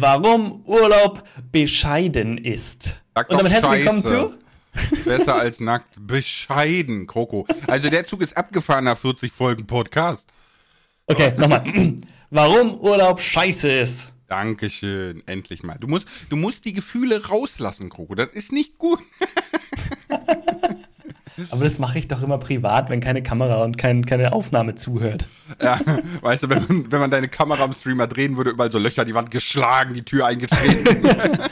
warum Urlaub bescheiden ist. Sag Und damit herzlich willkommen zu. Besser als nackt. Bescheiden, Kroko. Also der Zug ist abgefahren nach 40 Folgen Podcast. Okay, nochmal. warum Urlaub scheiße ist. Dankeschön, endlich mal. Du musst, du musst die Gefühle rauslassen, Kroko. Das ist nicht gut. Aber das mache ich doch immer privat, wenn keine Kamera und kein, keine Aufnahme zuhört. Ja, weißt du, wenn man, wenn man deine Kamera am Streamer drehen würde, überall so Löcher, die Wand geschlagen, die Tür eingetreten.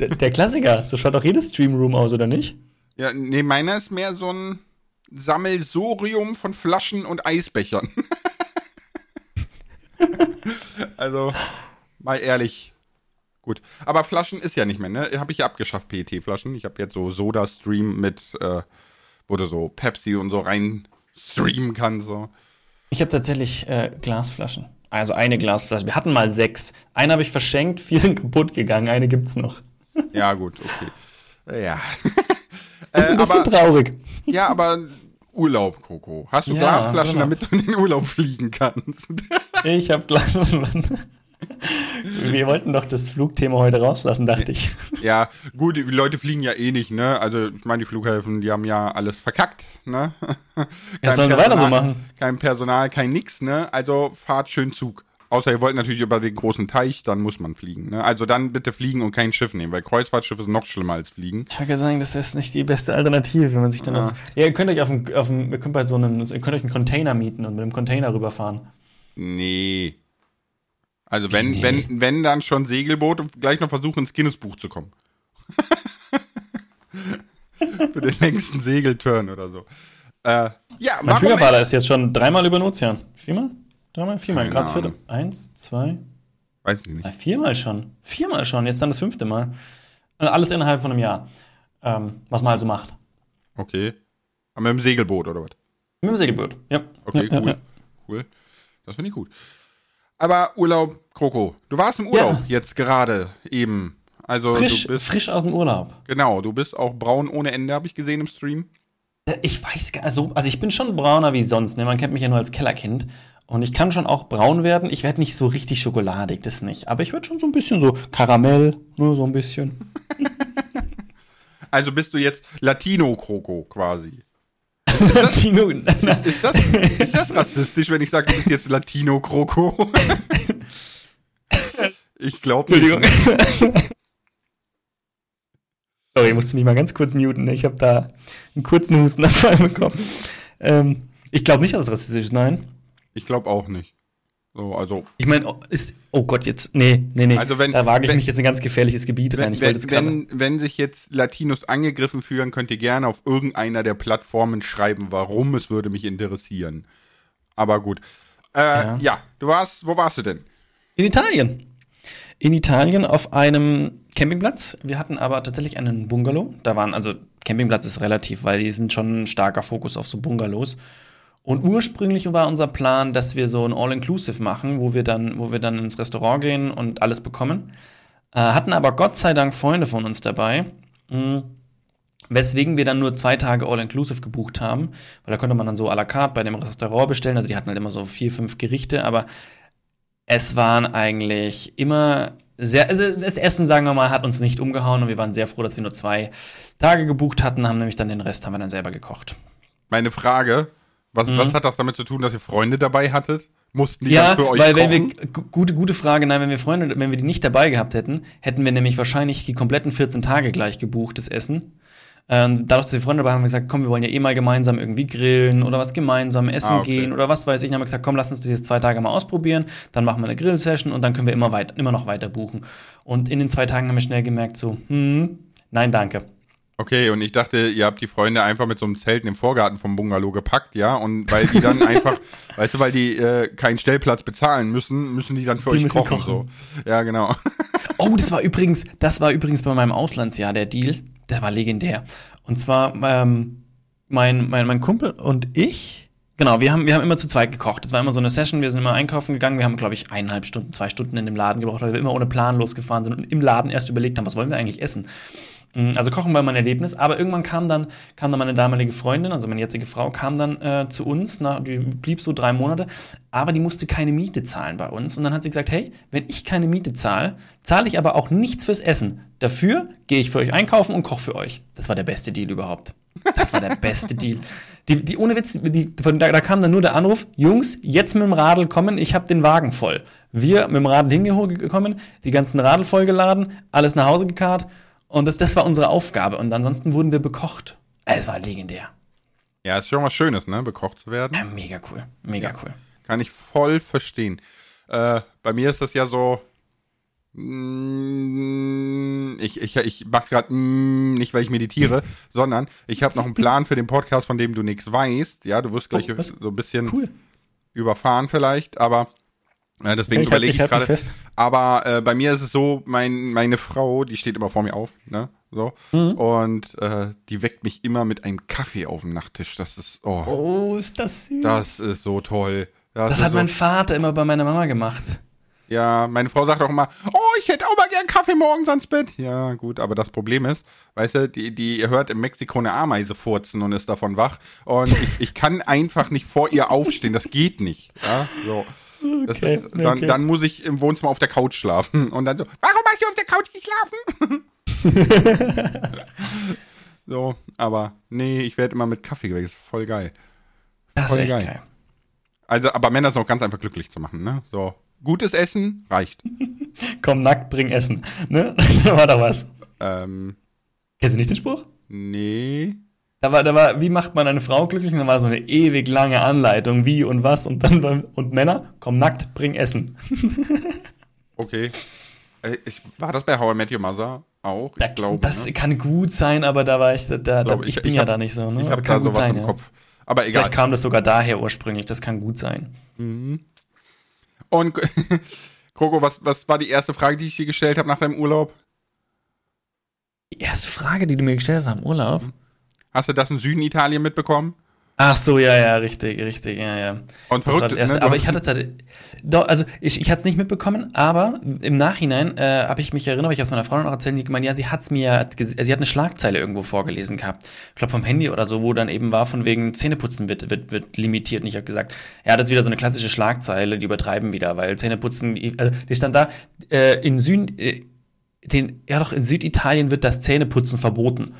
Der, der Klassiker. So schaut doch jedes Streamroom aus, oder nicht? ja, nee, meiner ist mehr so ein Sammelsorium von Flaschen und Eisbechern. also, mal ehrlich. Gut. Aber Flaschen ist ja nicht mehr, ne? Habe ich ja abgeschafft, PET-Flaschen. Ich habe jetzt so Soda-Stream mit, äh, wo du so Pepsi und so rein streamen kannst. So. Ich habe tatsächlich äh, Glasflaschen. Also eine Glasflasche. Wir hatten mal sechs. Eine habe ich verschenkt, vier sind kaputt gegangen, eine gibt's noch. Ja, gut, okay. Ja. Das ist ein Äh, bisschen aber, traurig. ja, aber Urlaub, Coco. Hast du Ja, Glasflaschen, genau. damit du in den Urlaub fliegen kannst? Ich habe Glasflaschen. Wir wollten doch das Flugthema heute rauslassen, dachte ich. ja, gut, die Leute fliegen ja eh nicht, ne? Also, ich meine, die Flughäfen, die haben ja alles verkackt, ne? Ja, sollen sie weiter so machen. Kein Personal, kein nix, ne? Also, fahrt schön Zug. Außer ihr wollt natürlich über den großen Teich, dann muss man fliegen, ne? Also dann bitte fliegen und kein Schiff nehmen, weil Kreuzfahrtschiffe sind noch schlimmer als fliegen. Ich würde sagen, das ist nicht die beste Alternative, wenn man sich dann Ja. auf. Ja, ihr könnt euch auf dem, auf dem, ihr könnt bei so einem, ihr könnt euch einen Container mieten und mit dem Container rüberfahren. Nee. Also wenn, Nee. wenn, wenn dann schon Segelboot und gleich noch versuchen, ins Guinness-Buch zu kommen. Für den längsten Segelturn oder so. Äh, ja, Mein Schwiegervater ist jetzt schon dreimal über den Ozean. Viermal? Dreimal? Viermal? Gerade vierte. Eins, zwei, Weiß ich nicht. drei, viermal schon. Viermal schon, jetzt dann das fünfte Mal. Äh, Alles innerhalb von einem Jahr. Ähm, was man also macht. Okay. Aber mit dem Segelboot oder was? Mit dem Segelboot, ja. Okay, ja, cool. Ja, ja. Cool. Das finde ich gut. Aber Urlaub, Kroko. Du warst im Urlaub Ja. jetzt gerade eben. Also Frisch, du bist frisch aus dem Urlaub. genau, du bist auch braun ohne Ende, habe ich gesehen im Stream. Äh, Ich weiß gar also, also ich bin schon brauner wie sonst. Ne? Man kennt mich ja nur als Kellerkind. Und ich kann schon auch braun werden. Ich werde nicht so richtig schokoladig, das nicht. Aber ich werde schon so ein bisschen so Karamell, nur so ein bisschen. Also bist du jetzt Latino Kroko quasi. Latino. Ist das, ist das rassistisch, wenn ich sage, du bist jetzt Latino Kroko? Ich glaube Entschuldigung. nicht. Sorry, ich musste mich mal ganz kurz muten. ne? Ich habe da einen kurzen Hustenanfall bekommen. Ähm, ich glaube nicht, dass es rassistisch ist, nein. Ich glaube auch nicht. So, also Ich meine, oh, ist. Oh Gott, jetzt. Nee, nee, nee. Also wenn- da wage ich wenn- mich jetzt in ein ganz gefährliches Gebiet rein. wenn, wenn, wenn sich jetzt Latinos angegriffen fühlen, könnt ihr gerne auf irgendeiner der Plattformen schreiben, warum. Es würde mich interessieren. Aber gut. Äh, ja. Ja. du warst, wo warst du denn? In Italien. In Italien auf einem Campingplatz. Wir hatten aber tatsächlich einen Bungalow. Da waren, also Campingplatz ist relativ, weil die sind schon ein starker Fokus auf so Bungalows. Und ursprünglich war unser Plan, dass wir so ein All-Inclusive machen, wo wir dann, wo wir dann ins Restaurant gehen und alles bekommen. Äh, hatten aber Gott sei Dank Freunde von uns dabei. mh, Weswegen wir dann nur zwei Tage All-Inclusive gebucht haben, weil da konnte man dann so à la carte bei dem Restaurant bestellen. Also die hatten halt immer so vier, fünf Gerichte, aber es waren eigentlich immer sehr, also das Essen, sagen wir mal, hat uns nicht umgehauen und wir waren sehr froh, dass wir nur zwei Tage gebucht hatten, haben nämlich dann den Rest haben wir dann selber gekocht. Meine Frage, was, Mhm. was hat das damit zu tun, dass ihr Freunde dabei hattet? Mussten die Ja, dann für euch weil kochen? wenn wir, gu- gute, gute Frage, nein, wenn wir Freunde, wenn wir die nicht dabei gehabt hätten, hätten wir nämlich wahrscheinlich die kompletten 14 Tage gleich gebucht, das Essen. Ähm, dadurch, dass wir Freunde dabei haben, haben wir gesagt, komm, wir wollen ja eh mal gemeinsam irgendwie grillen oder was gemeinsam essen Ah, okay. gehen oder was weiß ich. Dann haben wir gesagt, komm, lass uns das jetzt zwei Tage mal ausprobieren. Dann machen wir eine Grill-Session und dann können wir immer, weit, immer noch weiter buchen. Und in den zwei Tagen haben wir schnell gemerkt, so, hm, nein, danke. Okay, und ich dachte, ihr habt die Freunde einfach mit so einem Zelt im Vorgarten vom Bungalow gepackt, ja? Und weil die dann einfach, weißt du, weil die äh, keinen Stellplatz bezahlen müssen, müssen die dann für Die euch kochen, kochen. so. Ja, genau. Oh, das war übrigens, das war übrigens bei meinem Auslandsjahr der Deal. Der war legendär. Und zwar ähm, mein, mein, mein Kumpel und ich, genau, wir haben, wir haben immer zu zweit gekocht. Das war immer so eine Session, wir sind immer einkaufen gegangen. Wir haben, glaube ich, eineinhalb Stunden, zwei Stunden in dem Laden gebraucht, weil wir immer ohne Plan losgefahren sind und im Laden erst überlegt haben, was wollen wir eigentlich essen. Mm, also Kochen war mein Erlebnis, aber irgendwann kam dann, kam dann meine damalige Freundin, also meine jetzige Frau, kam dann äh, zu uns, nach, die blieb so drei Monate, aber die musste keine Miete zahlen bei uns. Und dann hat sie gesagt, hey, wenn ich keine Miete zahle, zahle ich aber auch nichts fürs Essen. Dafür gehe ich für euch einkaufen und koche für euch. Das war der beste Deal überhaupt. Das war der beste Deal. Die, die ohne Witz, die, von, da, da, kam dann nur der Anruf, Jungs, jetzt mit dem Radl kommen, ich habe den Wagen voll. Wir mit dem Radl hingekommen, die ganzen Radl vollgeladen, alles nach Hause gekarrt und das, das war unsere Aufgabe. Und ansonsten wurden wir bekocht. Es war legendär. Ja, ist schon was Schönes, ne? Bekocht zu werden. Ja, mega cool. Mega ja, cool. Kann ich voll verstehen. Äh, bei mir ist das ja so. Mm, ich, ich, ich mache gerade mm, nicht, weil ich meditiere, sondern ich habe noch einen Plan für den Podcast, von dem du nichts weißt. Ja, du wirst gleich oh, so ein bisschen cool. überfahren vielleicht, aber ja, deswegen ich überlege ich, ich gerade. Aber äh, bei mir ist es so, mein, meine Frau, die steht immer vor mir auf, ne? So. Mhm. Und äh, die weckt mich immer mit einem Kaffee auf dem Nachttisch. Das ist, oh. Oh, ist das süß. Das ist so toll. Das, das hat so mein Vater immer bei meiner Mama gemacht. Ja, meine Frau sagt auch immer, oh, ich hätte auch mal gern Kaffee morgens ans Bett. Ja, gut, aber das Problem ist, weißt du, die, die hört in Mexiko eine Ameise furzen und ist davon wach. Und ich, ich kann einfach nicht vor ihr aufstehen. Das geht nicht. Ja, so. Okay, ist, dann, okay. dann muss ich im Wohnzimmer auf der Couch schlafen. Und dann so, warum hast du auf der Couch geschlafen? so, aber nee, ich werde immer mit Kaffee geweckt. Das ist voll geil. Das voll ist echt geil. geil. Also, aber Männer sind auch ganz einfach glücklich zu machen, ne? So, gutes Essen reicht. Komm nackt, bring Essen. Ne? war da was. Ähm. Kennst du nicht den Spruch? Nee. Da war, da war, wie macht man eine Frau glücklich? Und da war so eine ewig lange Anleitung, wie und was. Und dann, und Männer, komm nackt, bring Essen. okay. Äh, ich, war das bei How I Met Your Mother auch? Ich da, glaube. Das ne? kann gut sein, aber da war ich, da, da, ich, ich, bin ich ja hab, da nicht so. Ne? Ich habe da sowas sein, im ja. Kopf. Aber egal. Vielleicht kam das sogar daher ursprünglich, das kann gut sein. Mhm. Und Kroko, was, was war die erste Frage, die ich dir gestellt habe nach deinem Urlaub? Die erste Frage, die du mir gestellt hast nach dem Urlaub? Mhm. Hast du das in Süden Italien mitbekommen? Ach so, ja, ja, richtig, richtig, ja, ja. Und verrückt, ne? Aber ich hatte es doch, also ich, ich hatte es nicht mitbekommen, aber im Nachhinein äh, habe ich mich erinnert, ich aus meiner Freundin noch erzählt, die gemeint, ja, sie hat es mir, sie hat eine Schlagzeile irgendwo vorgelesen gehabt. Ich glaube vom Handy oder so, wo dann eben war, von wegen Zähneputzen wird, wird, wird limitiert. Und ich habe gesagt, ja, das ist wieder so eine klassische Schlagzeile, die übertreiben wieder, weil Zähneputzen, also die stand da, äh, in Süden, äh, den, ja doch, in Süditalien wird das Zähneputzen verboten.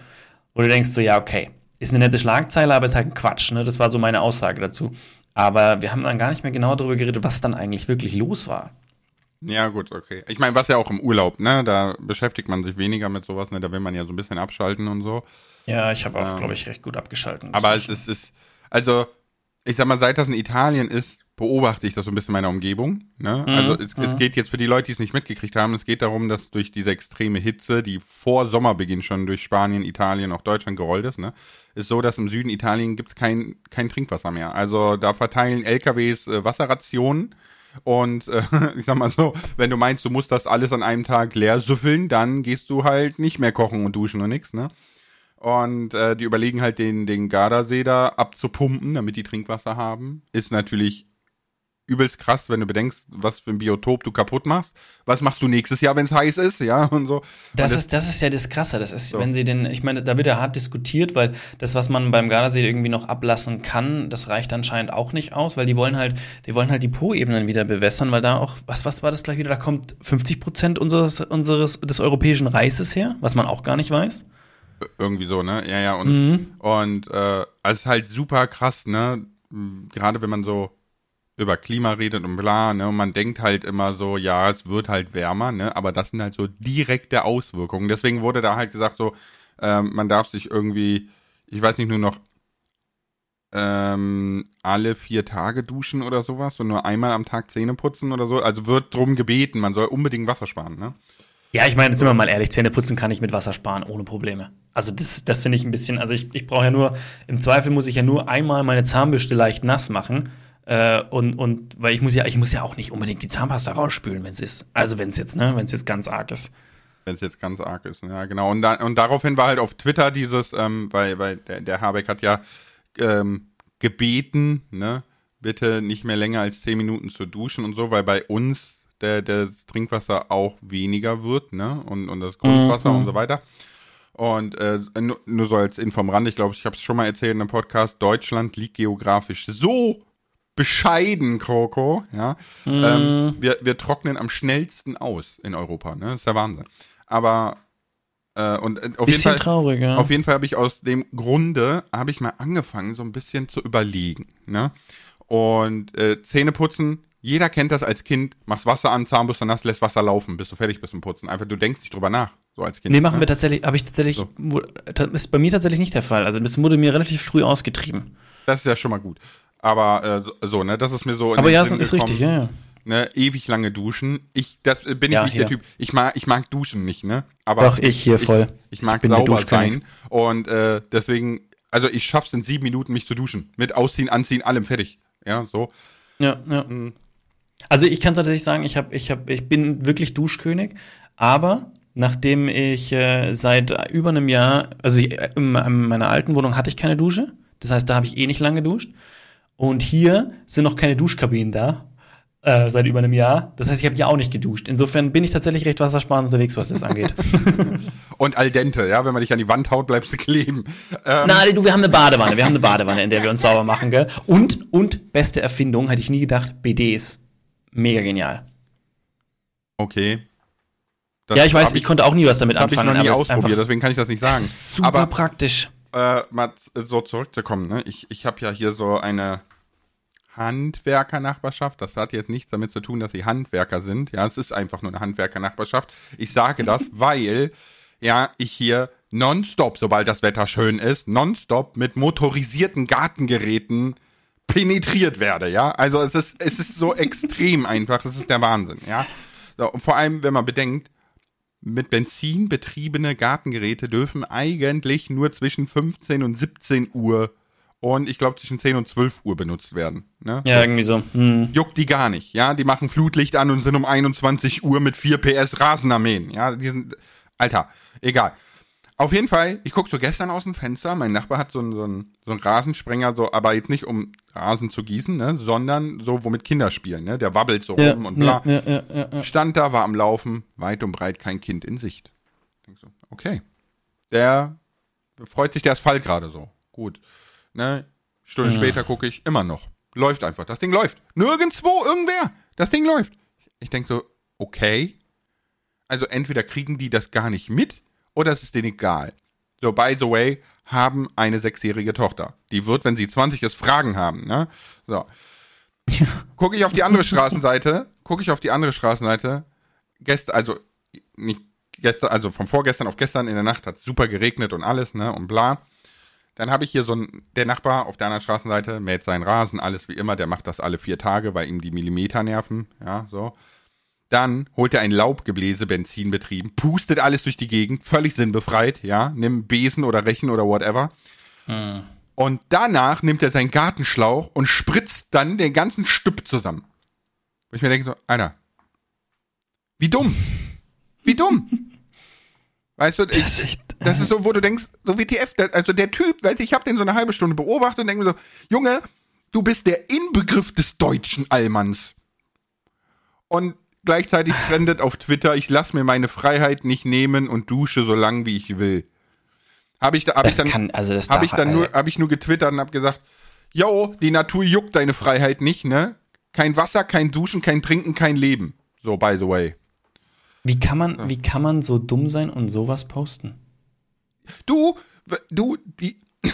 Wo du denkst so, ja, okay, ist eine nette Schlagzeile, aber ist halt ein Quatsch. Ne? Das war so meine Aussage dazu. Aber wir haben dann gar nicht mehr genau darüber geredet, was dann eigentlich wirklich los war. Ja, gut, okay. Ich meine, was ja auch im Urlaub, ne? Da beschäftigt man sich weniger mit sowas, ne? Da will man ja so ein bisschen abschalten und so. Ja, ich habe auch, ähm, glaube ich, recht gut abgeschalten. Aber es ist, ist, also, ich sag mal, seit das in Italien ist, beobachte ich das so ein bisschen in meiner Umgebung. Ne? Mhm. Also es, es, mhm. geht jetzt für die Leute, die es nicht mitgekriegt haben, es geht darum, dass durch diese extreme Hitze, die vor Sommerbeginn schon durch Spanien, Italien, auch Deutschland gerollt ist, ne, ist so, dass im Süden Italien gibt es kein, kein Trinkwasser mehr. Also da verteilen LKWs äh, Wasserrationen. Und äh, ich sag mal so, wenn du meinst, du musst das alles an einem Tag leer süffeln, dann gehst du halt nicht mehr kochen und duschen und nix, ne? Und äh, die überlegen halt den, den Gardasee da abzupumpen, damit die Trinkwasser haben. Ist natürlich übelst krass, wenn du bedenkst, was für ein Biotop du kaputt machst. Was machst du nächstes Jahr, wenn es heiß ist, ja und so. Das, und ist das ist ja das Krasse. Das ist, so. wenn sie den, ich meine, da wird ja hart diskutiert, weil das, was man beim Gardasee irgendwie noch ablassen kann, das reicht anscheinend auch nicht aus, weil die wollen halt, die wollen halt die Po-Ebenen wieder bewässern, weil da auch, was, was war das gleich wieder? Da kommt 50 Prozent unseres, unseres des europäischen Reises her, was man auch gar nicht weiß. Irgendwie so, ne? Ja, ja. Und, mhm. und äh, also ist halt super krass, ne? Gerade wenn man so über Klima redet und bla, ne, und man denkt halt immer so, ja, es wird halt wärmer, ne, aber das sind halt so direkte Auswirkungen. Deswegen wurde da halt gesagt so, ähm, man darf sich irgendwie, ich weiß nicht, nur noch ähm, alle vier Tage duschen oder sowas und nur einmal am Tag Zähne putzen oder so. Also wird drum gebeten, man soll unbedingt Wasser sparen, ne? Ja, ich meine, sind wir mal ehrlich, Zähne putzen kann ich mit Wasser sparen, ohne Probleme. Also das, das finde ich ein bisschen, also ich, ich brauche ja nur, im Zweifel muss ich ja nur einmal meine Zahnbürste leicht nass machen äh, und, und weil ich muss ja, ich muss ja auch nicht unbedingt die Zahnpasta rausspülen, wenn es ist. Also wenn es jetzt, ne, wenn es jetzt ganz arg ist. Wenn es jetzt ganz arg ist, ja, genau. Und, da, und daraufhin war halt auf Twitter dieses, ähm, weil, weil der, der Habeck hat ja ähm, gebeten, ne, bitte nicht mehr länger als zehn Minuten zu duschen und so, weil bei uns der, der Trinkwasser auch weniger wird, ne? Und, und das Grundwasser mhm. und so weiter. Und äh, nur, nur so als Info am Rand, ich glaube, ich habe es schon mal erzählt in einem Podcast, Deutschland liegt geografisch so bescheiden, Kroko, ja. Mhm. Ähm, wir, wir trocknen am schnellsten aus in Europa, ne? Das ist der Wahnsinn. Aber äh, und äh, auf jeden Fall, traurig, ja. auf jeden Fall habe ich aus dem Grunde, habe ich mal angefangen, so ein bisschen zu überlegen, ne? Und äh, Zähne putzen, jeder kennt das als Kind, machst Wasser an, Zahnbürste nass, lässt Wasser laufen, bis du fertig bist zum Putzen. Einfach, du denkst nicht drüber nach, so als Kind. Nee, machen ne? wir tatsächlich, habe ich tatsächlich, So. ist bei mir tatsächlich nicht der Fall. Also das wurde mir relativ früh ausgetrieben. Das ist ja schon mal gut. Aber äh, so- ne, das ist mir so. in Aber ja, Sinn ist gekommen, richtig, ja, ja. Ne, ewig lange duschen. Ich, das äh, bin ich Ja, nicht ja. der Typ. Ich mag, ich mag duschen nicht, ne? Aber Doch, ich hier voll. Ich, ich mag der sauber sein und äh, deswegen, also ich schaff's in sieben Minuten, mich zu duschen. Mit Ausziehen, Anziehen, allem fertig. Ja, so. Ja, ja. Mhm. Also ich kann tatsächlich sagen, ich habe, ich habe, ich bin wirklich Duschkönig, aber nachdem ich äh, seit über einem Jahr, also ich, äh, in meiner alten Wohnung hatte ich keine Dusche, das heißt, da habe ich eh nicht lange geduscht. Und hier sind noch keine Duschkabinen da. Äh, seit über einem Jahr. Das heißt, ich habe ja auch nicht geduscht. Insofern bin ich tatsächlich recht wassersparend unterwegs, was das angeht. Und al dente, ja, wenn man dich an die Wand haut, bleibst du kleben. Ähm, Na, du, wir haben eine Badewanne. Wir haben eine Badewanne, in der wir uns sauber machen, gell? Und, und, beste Erfindung, hätte ich nie gedacht, BDs. Mega genial. okay. Das Ja, ich weiß, hab ich, konnte auch nie was damit hab ich anfangen. noch nie ausprobiert, deswegen kann ich das nicht sagen. super Aber praktisch. Äh, mal so zurückzukommen, ne? Ich, ich habe ja hier so eine Handwerkernachbarschaft. Das hat jetzt nichts damit zu tun, dass sie Handwerker sind. Ja, es ist einfach nur eine Handwerkernachbarschaft. Ich sage das, weil ja ich hier nonstop, sobald das Wetter schön ist, nonstop mit motorisierten Gartengeräten penetriert werde, ja. Also es ist, es ist so extrem einfach, es ist der Wahnsinn, ja. So, und vor allem, wenn man bedenkt, mit Benzin betriebene Gartengeräte dürfen eigentlich nur zwischen 15 und 17 Uhr und ich glaube zwischen 10 und 12 Uhr benutzt werden. Ne? Ja, irgendwie so. Hm. Juckt die gar nicht, ja. Die machen Flutlicht an und sind um 21 Uhr mit 4 PS Rasen armeen, ja. Die sind, Alter, egal. Auf jeden Fall, ich guck so gestern aus dem Fenster, mein Nachbar hat so einen, so einen, so einen Rasensprenger, so, aber jetzt nicht um Rasen zu gießen, ne, sondern so, womit Kinder spielen, ne, der wabbelt so Ja, rum und bla. ja, ja, ja, ja. Stand da, war am Laufen, weit und breit kein Kind in Sicht. Denk so, okay. Der freut sich der Asphalt gerade so. Gut. Ne? Stunde Ja. später gucke ich, immer noch. Läuft einfach. Das Ding läuft. Nirgendwo, irgendwer. Das Ding läuft. Ich denk so, okay. Also entweder kriegen die das gar nicht mit oder es ist denen egal. So, by the way, haben eine sechsjährige Tochter. Die wird, wenn sie 20 ist, Fragen haben, ne? So. Gucke ich auf die andere Straßenseite, gucke ich auf die andere Straßenseite, gestern, also nicht gestern, also vom vorgestern auf gestern in der Nacht hat super geregnet und alles, ne, und bla. Dann habe ich hier so ein, der Nachbar auf der anderen Straßenseite mäht seinen Rasen, alles wie immer, der macht das alle vier Tage, weil ihm die Millimeter nerven, ja, so. Dann holt er ein Laubgebläse, Benzinbetrieben, pustet alles durch die Gegend, völlig sinnbefreit, ja, nimm Besen oder Rechen oder whatever. Und danach nimmt er seinen Gartenschlauch und spritzt dann den ganzen Stück zusammen. Wo ich mir denke so, Alter, wie dumm. Wie dumm. Weißt du, ich, Das ist echt- das ist so, wo du denkst, so WTF, also der Typ, weißt du, ich habe den so eine halbe Stunde beobachtet und denke mir so, Junge, du bist der Inbegriff des deutschen Allmanns. Und gleichzeitig trendet auf Twitter, ich lass mir meine Freiheit nicht nehmen und dusche so lang wie ich will. Habe ich da, habe ich dann, kann, also darf- ich dann nur, äh, habe ich nur getwittert und habe gesagt, yo, die Natur juckt deine Freiheit nicht, ne? Kein Wasser, kein Duschen, kein Trinken, kein Leben. So, by the way. Wie kann man, wie kann man so dumm sein und sowas posten? Du, du, die,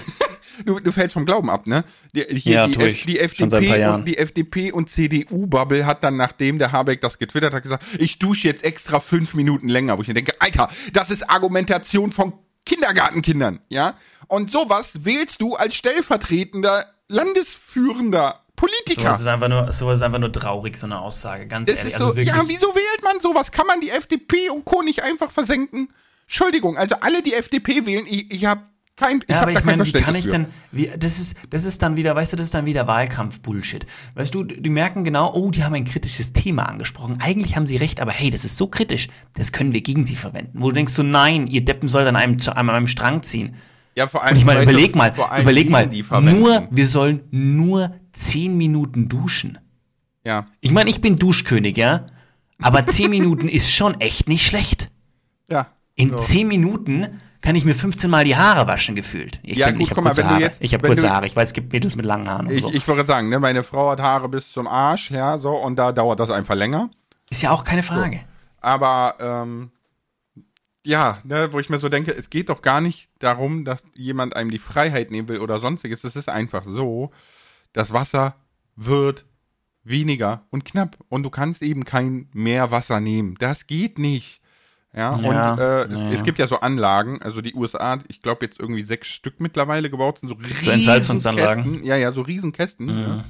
du, du fällst vom Glauben ab, ne? Die, hier Ja, die, F, ich. die Schon seit ein paar FDP Jahren. und die FDP und CDU-Bubble hat dann, nachdem der Habeck das getwittert hat, gesagt, ich dusche jetzt extra fünf Minuten länger, wo ich mir denke, Alter, das ist Argumentation von Kindergartenkindern, ja? Und sowas wählst du als stellvertretender, landesführender Politiker. Sowas ist einfach nur, sowas ist einfach nur traurig, so eine Aussage, ganz Es ehrlich. ist Also so, wirklich. ja, wieso wählt man sowas? Kann man die FDP und Co. nicht einfach versenken? Entschuldigung, also alle, die FDP wählen, ich, ich habe kein, ich Ja, aber ich meine, wie kann ich denn, wie, das ist, das ist dann wieder, weißt du, das ist dann wieder Wahlkampf-Bullshit. Weißt du, die merken genau, oh, die haben ein kritisches Thema angesprochen. Eigentlich haben sie recht, aber hey, das ist so kritisch, das können wir gegen sie verwenden. Wo du denkst so, nein, ihr Deppen sollt an einem, an einem Strang ziehen. Ja, vor allem, Und ich meine, überleg mal, überleg mal, nur, wir sollen nur 10 Minuten duschen. Ja, Ich meine, ich bin Duschkönig, ja? Aber 10 Minuten ist schon echt nicht schlecht. ja. In So. 10 Minuten kann ich mir 15 Mal die Haare waschen gefühlt. Ich, Ja, gut, ich habe mal, kurze Haare. jetzt- ich habe wenn kurze du- Haare. Ich weiß, es gibt Mädels mit langen Haaren Ich, so. ich würde sagen, ne, meine Frau hat Haare bis zum Arsch, ja, so, und da dauert das einfach länger. Ist ja auch keine Frage. Aber ähm, ja, ne, wo ich mir so denke, es geht doch gar nicht darum, dass jemand einem die Freiheit nehmen will oder sonstiges. Es ist einfach so, das Wasser wird weniger und knapp und du kannst eben kein mehr Wasser nehmen. Das geht nicht. Ja, Ja, und äh, es, ja. es gibt ja so Anlagen, also die USA, ich glaube jetzt irgendwie sechs Stück mittlerweile gebaut sind, so riesen Entsalzungsanlagen. Kästen. Ja, ja, so riesen Kästen. Ne?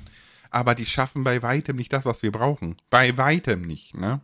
Aber die schaffen bei weitem nicht das, was wir brauchen. Bei weitem nicht, ne?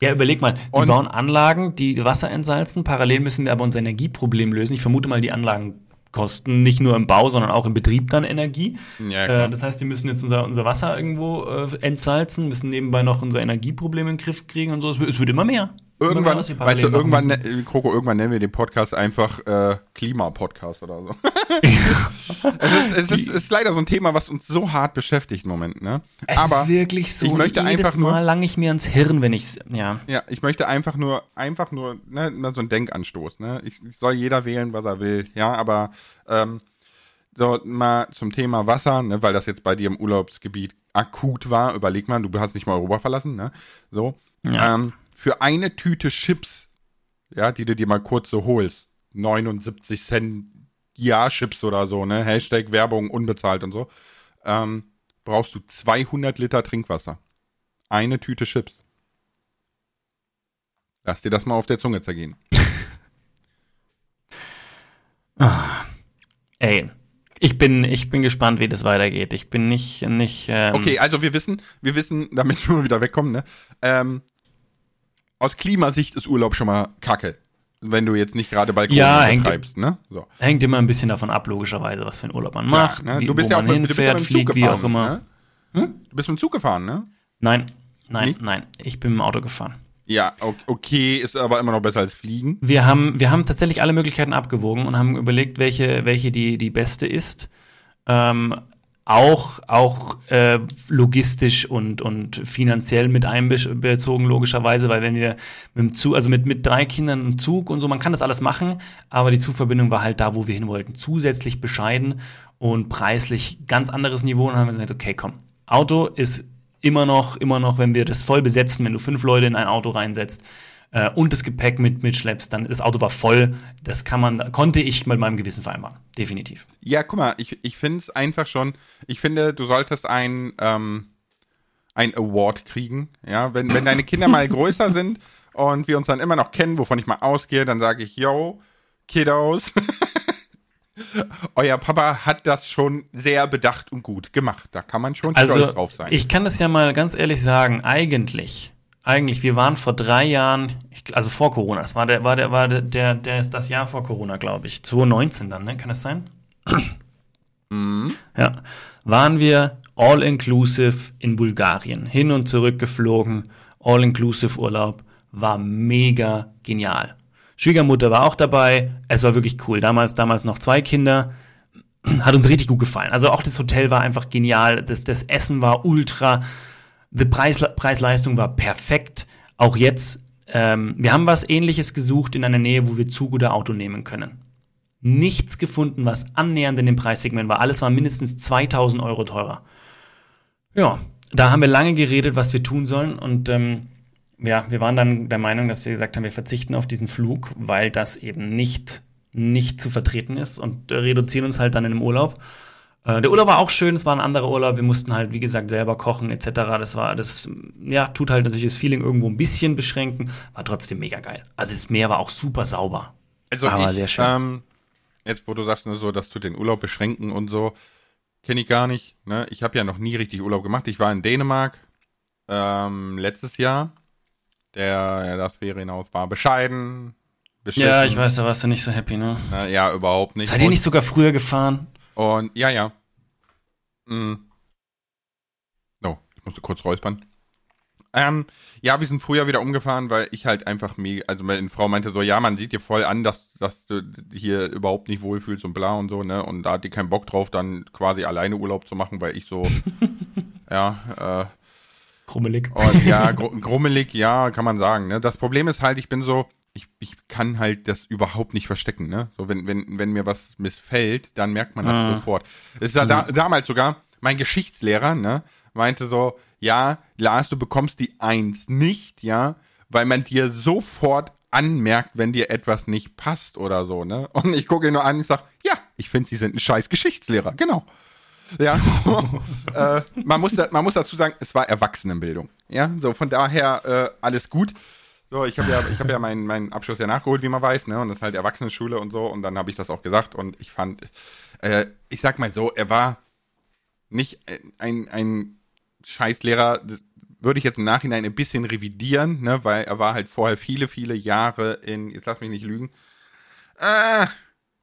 Ja, überleg mal, die Und- bauen Anlagen, die Wasser entsalzen. Parallel müssen wir aber unser Energieproblem lösen. Ich vermute mal, die Anlagen kosten nicht nur im Bau, sondern auch im Betrieb dann Energie. Ja, äh, das heißt, wir müssen jetzt unser, unser Wasser irgendwo äh, entsalzen, müssen nebenbei noch unser Energieproblem in den Griff kriegen und so. Es es wird immer mehr. Irgendwann, weißt du, irgendwann, ne, Kroko, irgendwann nennen wir den Podcast einfach äh, Klima-Podcast oder so. es ist, es ist, ist leider so ein Thema, was uns so hart beschäftigt im Moment, ne? Es Aber ist wirklich so. ich möchte jedes einfach nur- Mal lang ich mir ans Hirn, wenn ich ja. ja, ich möchte einfach nur, einfach nur, ne, mal so ein Denkanstoß, ne? Ich, ich soll jeder wählen, was er will, ja, aber ähm, so mal zum Thema Wasser, ne, weil das jetzt bei dir im Urlaubsgebiet akut war, überleg mal, du hast nicht mal Europa verlassen, ne? So. Ja. Ähm, für eine Tüte Chips, ja, die du dir mal kurz so holst, 79 Cent ja Chips oder so, ne? Hashtag Werbung unbezahlt und so, ähm, brauchst du 200 Liter Trinkwasser. Eine Tüte Chips. Lass dir das mal auf der Zunge zergehen. Ey, ich bin, ich bin gespannt, wie das weitergeht. Ich bin nicht, nicht. Ähm, Okay, also wir wissen, wir wissen, damit wir wieder wegkommen, ne? Ähm, aus Klimasicht ist Urlaub schon mal kacke. Wenn du jetzt nicht gerade Balkon Ja, hängt- betreibst, ne? So. Hängt immer ein bisschen davon ab, logischerweise, was für einen Urlaub man macht, ne? wie, Du bist ja auch man mit, du bist ja hinfährt, fliegt, wie gefahren, auch immer. Ne? Du bist mit dem Zug gefahren, ne? Nein, nein, Nie? nein. Ich bin mit dem Auto gefahren. Ja, okay, ist aber immer noch besser als fliegen. Wir haben, wir haben tatsächlich alle Möglichkeiten abgewogen und haben überlegt, welche, welche die, die beste ist. Ähm, auch auch äh, logistisch und, und finanziell mit einbezogen, logischerweise, weil wenn wir mit dem Zug, also mit, mit drei Kindern im Zug und so, man kann das alles machen, aber die Zugverbindung war halt da, wo wir hin wollten. Zusätzlich bescheiden und preislich ganz anderes Niveau. Und haben wir gesagt, okay, komm, Auto ist immer noch, immer noch, wenn wir das voll besetzen, wenn du fünf Leute in ein Auto reinsetzt, äh, und das Gepäck mit mitschleppst, dann das Auto war voll. Das kann man, konnte ich mit meinem Gewissen vereinbaren. Definitiv. Ja, guck mal, ich, ich finde es einfach schon, ich finde, du solltest ein, ähm, ein Award kriegen. Ja, wenn, wenn deine Kinder mal größer sind und wir uns dann immer noch kennen, wovon ich mal ausgehe, dann sage ich, yo, Kiddos, euer Papa hat das schon sehr bedacht und gut gemacht. Da kann man schon stolz Also, drauf sein. ich kann das ja mal ganz ehrlich sagen. Eigentlich, eigentlich, wir waren vor drei Jahren, also vor Corona, das war der, war der, war der, der, der ist das Jahr vor Corona, glaube ich. 2019 dann, ne? Kann das sein? Mhm. Ja. Waren wir all-inclusive in Bulgarien. Hin und zurück geflogen. All-inclusive Urlaub. War mega genial. Schwiegermutter war auch dabei. Es war wirklich cool. Damals, damals noch zwei Kinder. Hat uns richtig gut gefallen. Also auch das Hotel war einfach genial. Das, das Essen war ultra. Die Preis, Preis-Leistung war perfekt. Auch jetzt, ähm, wir haben was ähnliches gesucht in einer Nähe, wo wir Zug oder Auto nehmen können. Nichts gefunden, was annähernd in dem Preissegment war. Alles war mindestens 2000 Euro teurer. Ja, da haben wir lange geredet, was wir tun sollen. Und ähm, ja, wir waren dann der Meinung, dass wir gesagt haben, wir verzichten auf diesen Flug, weil das eben nicht, nicht zu vertreten ist und äh, reduzieren uns halt dann in dem Urlaub. Äh, der Urlaub war auch schön, es war ein anderer Urlaub. Wir mussten halt, wie gesagt, selber kochen etc. Das war, das, ja, tut halt natürlich das Feeling irgendwo ein bisschen beschränken, war trotzdem mega geil. Also das Meer war auch super sauber. Also Aber ich, sehr schön. Ähm, jetzt, wo du sagst, ne, so, dass du den Urlaub beschränken und so, kenne ich gar nicht. Ne? Ich habe ja noch nie richtig Urlaub gemacht. Ich war in Dänemark ähm, letztes Jahr. Der, das Ferienhaus war bescheiden. Ja, ich weiß, da warst du nicht so happy, ne? Ne, ja, überhaupt nicht. Seid ihr nicht sogar früher gefahren? Und ja, ja. Mm. Oh, ich musste kurz räuspern. Ähm, ja, wir sind früher wieder umgefahren, weil ich halt einfach mega, also meine Frau meinte so, ja, man sieht dir voll an, dass, dass du hier überhaupt nicht wohlfühlst und bla und so, ne? Und da hat die keinen Bock drauf, dann quasi alleine Urlaub zu machen, weil ich so, ja, äh, Krummelig. und ja, gru grummelig, ja, kann man sagen. Ne? Das Problem ist halt, ich bin so, ich, ich kann halt das überhaupt nicht verstecken, ne? So, wenn, wenn, wenn mir was missfällt, dann merkt man das Mhm. sofort. Es ist da, damals sogar, mein Geschichtslehrer, ne, meinte so, ja, Lars, du bekommst die Eins nicht, ja, weil man dir sofort anmerkt, wenn dir etwas nicht passt oder so, ne? Und ich gucke ihn nur an und sag, ja, ich finde, sie sind ein scheiß Geschichtslehrer, genau. Ja, so, äh, man, muss da, man muss dazu sagen, es war Erwachsenenbildung. Ja, so von daher äh, alles gut. So, ich habe ja, ich habe ja meinen meinen Abschluss ja nachgeholt, wie man weiß, ne? Und das ist halt Erwachsenenschule und so. Und dann habe ich das auch gesagt. Und ich fand, äh, ich sag mal so, er war nicht äh, ein ein Scheißlehrer. Würde ich jetzt im Nachhinein ein bisschen revidieren, ne? Weil er war halt vorher viele, viele Jahre in, jetzt lass mich nicht lügen, äh,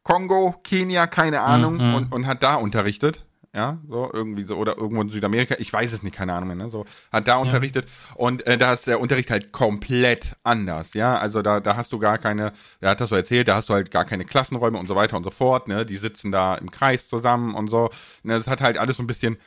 Kongo, Kenia, keine Ahnung, Mhm. und, und hat da unterrichtet. Ja, so irgendwie so, oder irgendwo in Südamerika, ich weiß es nicht, keine Ahnung mehr, ne? So, hat da unterrichtet und äh, da ist der Unterricht halt komplett anders, ja. Also da, da hast du gar keine, er hat das so erzählt, da hast du halt gar keine Klassenräume und so weiter und so fort, ne? Die sitzen da im Kreis zusammen und so. Ne? Das hat halt alles so ein bisschen,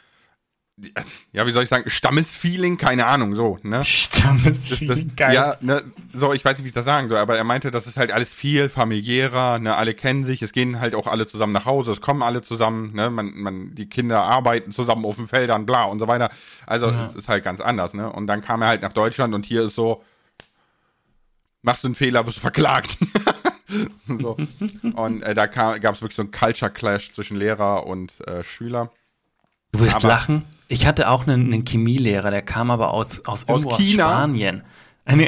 ja, wie soll ich sagen, Stammesfeeling, keine Ahnung, so, ne? Das, Stammesfeeling, geil. Ja, ne, so, ich weiß nicht, wie ich das sagen soll, aber er meinte, das ist halt alles viel familiärer, ne, alle kennen sich, es gehen halt auch alle zusammen nach Hause, es kommen alle zusammen, ne, man, man, die Kinder arbeiten zusammen auf den Feldern, bla und so weiter. Also, es ist halt ganz anders, ne, und dann kam er halt nach Deutschland und hier ist so, machst du einen Fehler, wirst du verklagt. so. Und äh, da gab es wirklich so einen Culture Clash zwischen Lehrer und äh, Schüler. Du wirst Aber- lachen. Ich hatte auch einen, einen Chemielehrer, der kam aber aus, aus, irgendwo aus China? Spanien. Äh, Nee,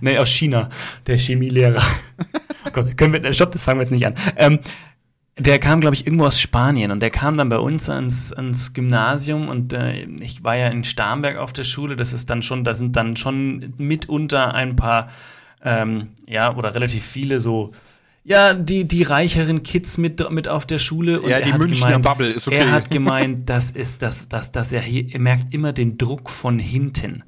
nee, aus China, der Chemielehrer. oh Gott, können wir, stopp, das fangen wir jetzt nicht an. Ähm, der kam, glaube ich, irgendwo aus Spanien und der kam dann bei uns ans, ans Gymnasium und äh, ich war ja in Starnberg auf der Schule. Das ist dann schon, da sind dann schon mitunter ein paar, ähm, ja, oder relativ viele so, ja, die, die reicheren Kids mit, mit auf der Schule. Und Ja, er die hat Münchner gemeint, Bubble ist okay. Er hat gemeint, das ist, das, das, dass er hier, er merkt immer den Druck von hinten.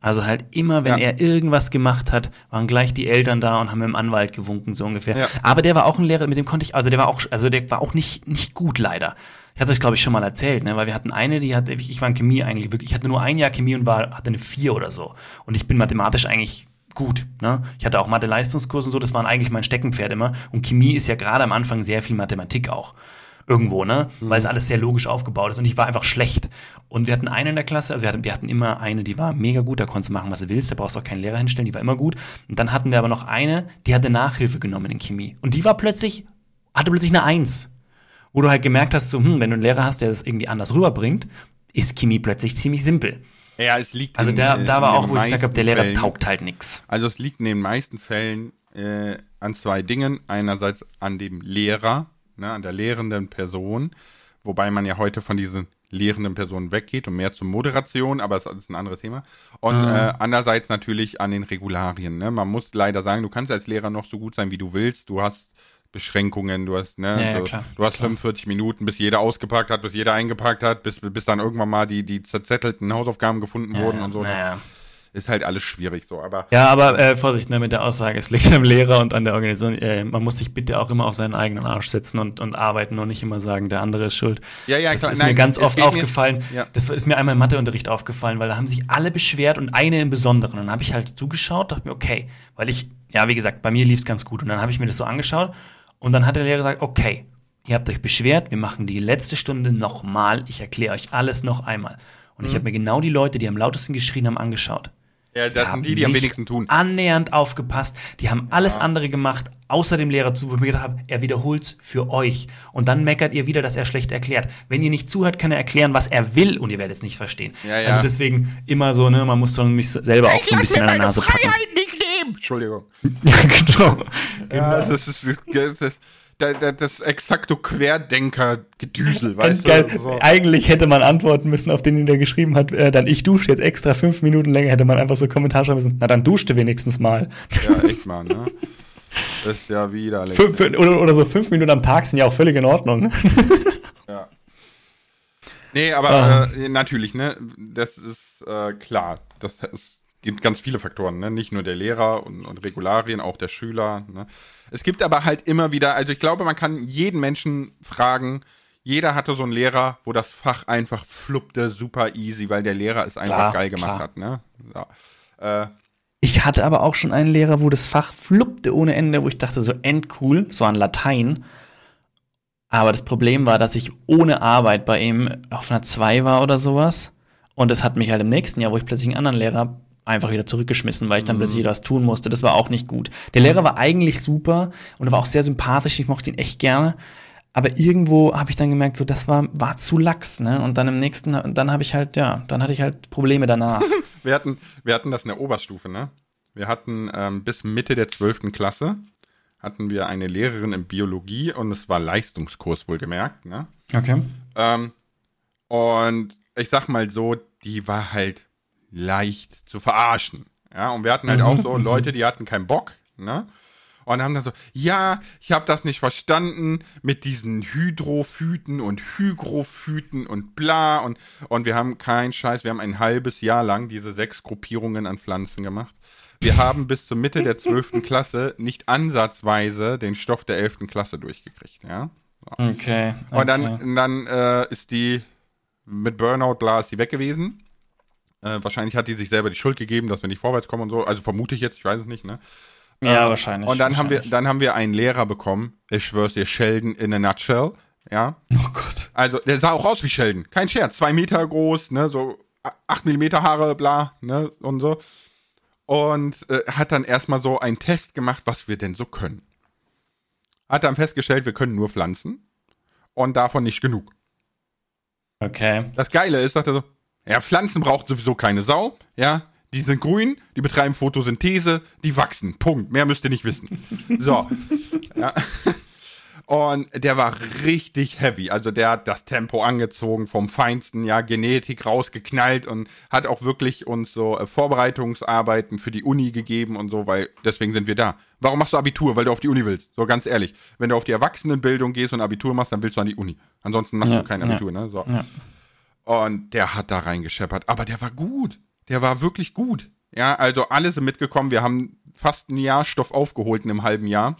Also halt immer, wenn Ja. er irgendwas gemacht hat, waren gleich die Eltern da und haben mit dem Anwalt gewunken, so ungefähr. Ja. Aber der war auch ein Lehrer, mit dem konnte ich, also der war auch, also der war auch nicht, nicht gut leider. Ich hatte das, glaube ich, schon mal erzählt, ne? weil wir hatten eine, die hatte, ich war in Chemie eigentlich wirklich, ich hatte nur ein Jahr Chemie und war, hatte eine vier oder so. Und ich bin mathematisch eigentlich gut. Ne? Ich hatte auch Mathe-Leistungskurs und so, das waren eigentlich mein Steckenpferd immer. Und Chemie ist ja gerade am Anfang sehr viel Mathematik auch. Irgendwo, ne? Weil es alles sehr logisch aufgebaut ist. Und ich war einfach schlecht. Und wir hatten eine in der Klasse, also wir hatten, wir hatten immer eine, die war mega gut, da konntest du machen, was du willst, da brauchst du auch keinen Lehrer hinstellen, die war immer gut. Und dann hatten wir aber noch eine, die hatte Nachhilfe genommen in Chemie. Und die war plötzlich, hatte plötzlich eine Eins. Wo du halt gemerkt hast, so, hm, wenn du einen Lehrer hast, der das irgendwie anders rüberbringt, ist Chemie plötzlich ziemlich simpel. Ja, es liegt Also in, da, äh, da war auch, wo ich gesagt habe, der Lehrer Fällen- taugt halt nix. Also es liegt in den meisten Fällen äh, an zwei Dingen. Einerseits an dem Lehrer, ne, an der lehrenden Person, wobei man ja heute von diesen lehrenden Personen weggeht und mehr zur Moderation, aber das ist ein anderes Thema. Und äh, andererseits natürlich an den Regularien. Ne? Man muss leider sagen, du kannst als Lehrer noch so gut sein, wie du willst. Du hast Beschränkungen, du hast, ne, Ja, ja, du, klar, du hast 45 Minuten, bis jeder ausgepackt hat, bis jeder eingepackt hat, bis, bis dann irgendwann mal die, die zerzettelten Hausaufgaben gefunden wurden und so. ne? Ist halt alles schwierig so, aber Ja, aber äh, Vorsicht ne, mit der Aussage, es liegt am Lehrer und an der Organisation. Äh, man muss sich bitte auch immer auf seinen eigenen Arsch setzen und, und arbeiten und nicht immer sagen, der andere ist schuld. Ja, ja, das klar. ist Nein, mir ganz oft mir- aufgefallen. Ja. Das ist mir einmal im Matheunterricht aufgefallen, weil da haben sich alle beschwert und eine im Besonderen. Und dann habe ich halt zugeschaut, dachte mir, okay, weil ich, ja, wie gesagt, bei mir lief es ganz gut. Und dann habe ich mir das so angeschaut und dann hat der Lehrer gesagt, okay, ihr habt euch beschwert, wir machen die letzte Stunde nochmal, ich erkläre euch alles noch einmal. Und Mhm. ich habe mir genau die Leute, die am lautesten geschrien haben, angeschaut Ja, das haben sind die, die am nicht wenigsten tun. Annähernd aufgepasst. Die haben alles andere gemacht, außer dem Lehrer zu, wo ich mir gedacht habe, er wiederholt's für euch. Und dann meckert ihr wieder, dass er schlecht erklärt. Wenn ihr nicht zuhört, kann er erklären, was er will und ihr werdet es nicht verstehen. Ja, ja. Also deswegen immer so, ne, man muss so mich selber auch so ein bisschen an der Nase packen. nicht nehmen! Entschuldigung. Ja, genau. Ja, das ist das, das, das, das exakto Querdenker-Gedüsel, weißt Geil. du? So. Eigentlich hätte man antworten müssen, auf den, der geschrieben hat, äh, dann ich dusche jetzt extra fünf Minuten länger, hätte man einfach so Kommentar schreiben müssen. Na, dann duschte wenigstens mal. Ja, echt mal, ne? Das ist ja widerlich. Fünf, oder, oder so fünf Minuten am Tag sind ja auch völlig in Ordnung. Ja. Nee, aber Ah. äh, natürlich, ne? Das ist äh, klar. Das es gibt ganz viele Faktoren, ne? Nicht nur der Lehrer und, und Regularien, auch der Schüler. Ne? Es gibt aber halt immer wieder, also ich glaube, man kann jeden Menschen fragen, jeder hatte so einen Lehrer, wo das Fach einfach fluppte, super easy, weil der Lehrer es einfach Klar, geil gemacht klar. hat, ne? Ja. Äh, Ich hatte aber auch schon einen Lehrer, wo das Fach fluppte ohne Ende, wo ich dachte, so endcool, so an Latein. Aber das Problem war, dass ich ohne Arbeit bei ihm auf einer 2 war oder sowas. Und das hat mich halt im nächsten Jahr, wo ich plötzlich einen anderen Lehrer einfach wieder zurückgeschmissen, weil ich dann mhm. plötzlich was tun musste. Das war auch nicht gut. Der Lehrer war eigentlich super und er war auch sehr sympathisch. Ich mochte ihn echt gerne. Aber irgendwo habe ich dann gemerkt, so das war, war zu lax, ne? Und dann im nächsten, dann habe ich halt, ja, dann hatte ich halt Probleme danach. wir, hatten, wir hatten das in der Oberstufe, ne? Wir hatten ähm, bis Mitte der 12. Klasse hatten wir eine Lehrerin in Biologie und es war Leistungskurs wohlgemerkt, ne? Okay. Ähm, und ich sag mal so, die war halt leicht zu verarschen. Ja, und wir hatten halt auch so Leute, die hatten keinen Bock, ne? und haben dann so, ja, ich habe das nicht verstanden mit diesen Hydrophyten und Hygrophyten und bla und und wir haben keinen Scheiß, wir haben ein halbes Jahr lang diese sechs Gruppierungen an Pflanzen gemacht. Wir haben bis zur Mitte der zwölften Klasse nicht ansatzweise den Stoff der elften Klasse durchgekriegt, ja. So. Okay, okay. Und dann, dann äh, ist die mit Burnout, bla, ist die weg gewesen. Äh, wahrscheinlich hat die sich selber die Schuld gegeben, dass wir nicht vorwärts kommen und so. Also vermute ich jetzt, ich weiß es nicht, ne? Ja, äh, wahrscheinlich. Und dann wahrscheinlich. haben wir, dann haben wir einen Lehrer bekommen. Ich schwör's dir, Sheldon in a nutshell. Ja. Oh Gott. Also, der sah auch aus wie Sheldon. Kein Scherz. Zwei Meter groß, ne, so acht Millimeter Haare, bla, ne, und so. Und äh, hat dann erstmal so einen Test gemacht, was wir denn so können. Hat dann festgestellt, wir können nur pflanzen. Und davon nicht genug. Okay. Das Geile ist, sagt er so, ja, Pflanzen braucht sowieso keine Sau, ja. Die sind grün, die betreiben Photosynthese, die wachsen. Punkt. Mehr müsst ihr nicht wissen. So. ja. Und der war richtig heavy. Also der hat das Tempo angezogen, vom Feinsten, ja, Genetik rausgeknallt und hat auch wirklich uns so äh, Vorbereitungsarbeiten für die Uni gegeben und so, weil deswegen sind wir da. Warum machst du Abitur? Weil du auf die Uni willst. So ganz ehrlich. Wenn du auf die Erwachsenenbildung gehst und Abitur machst, dann willst du an die Uni. Ansonsten machst ja, du kein Abitur, ja, ne? So. Ja. Und der hat da reingescheppert. Aber der war gut. Der war wirklich gut. Ja, also alle sind mitgekommen. Wir haben fast ein Jahr Stoff aufgeholt in einem halben Jahr.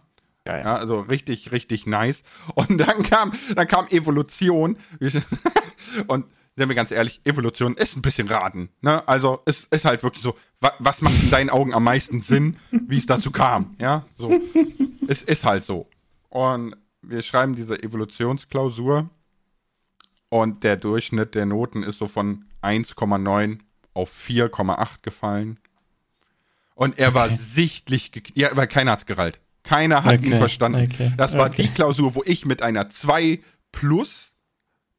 Ja, ja. also richtig, richtig nice. Und dann kam, dann kam Evolution. Und sind wir ganz ehrlich, Evolution ist ein bisschen raten. Ne? Also es ist halt wirklich so, wa was macht in deinen Augen am meisten Sinn, wie es dazu kam? Ja, so. es ist halt so. Und wir schreiben diese Evolutionsklausur und der Durchschnitt der Noten ist so von 1,9 auf 4,8 gefallen. Und er okay. war sichtlich, ja, weil keiner hat's gerallt. Keiner hat okay. ihn verstanden. Okay. Das war die Klausur, wo ich mit einer 2 plus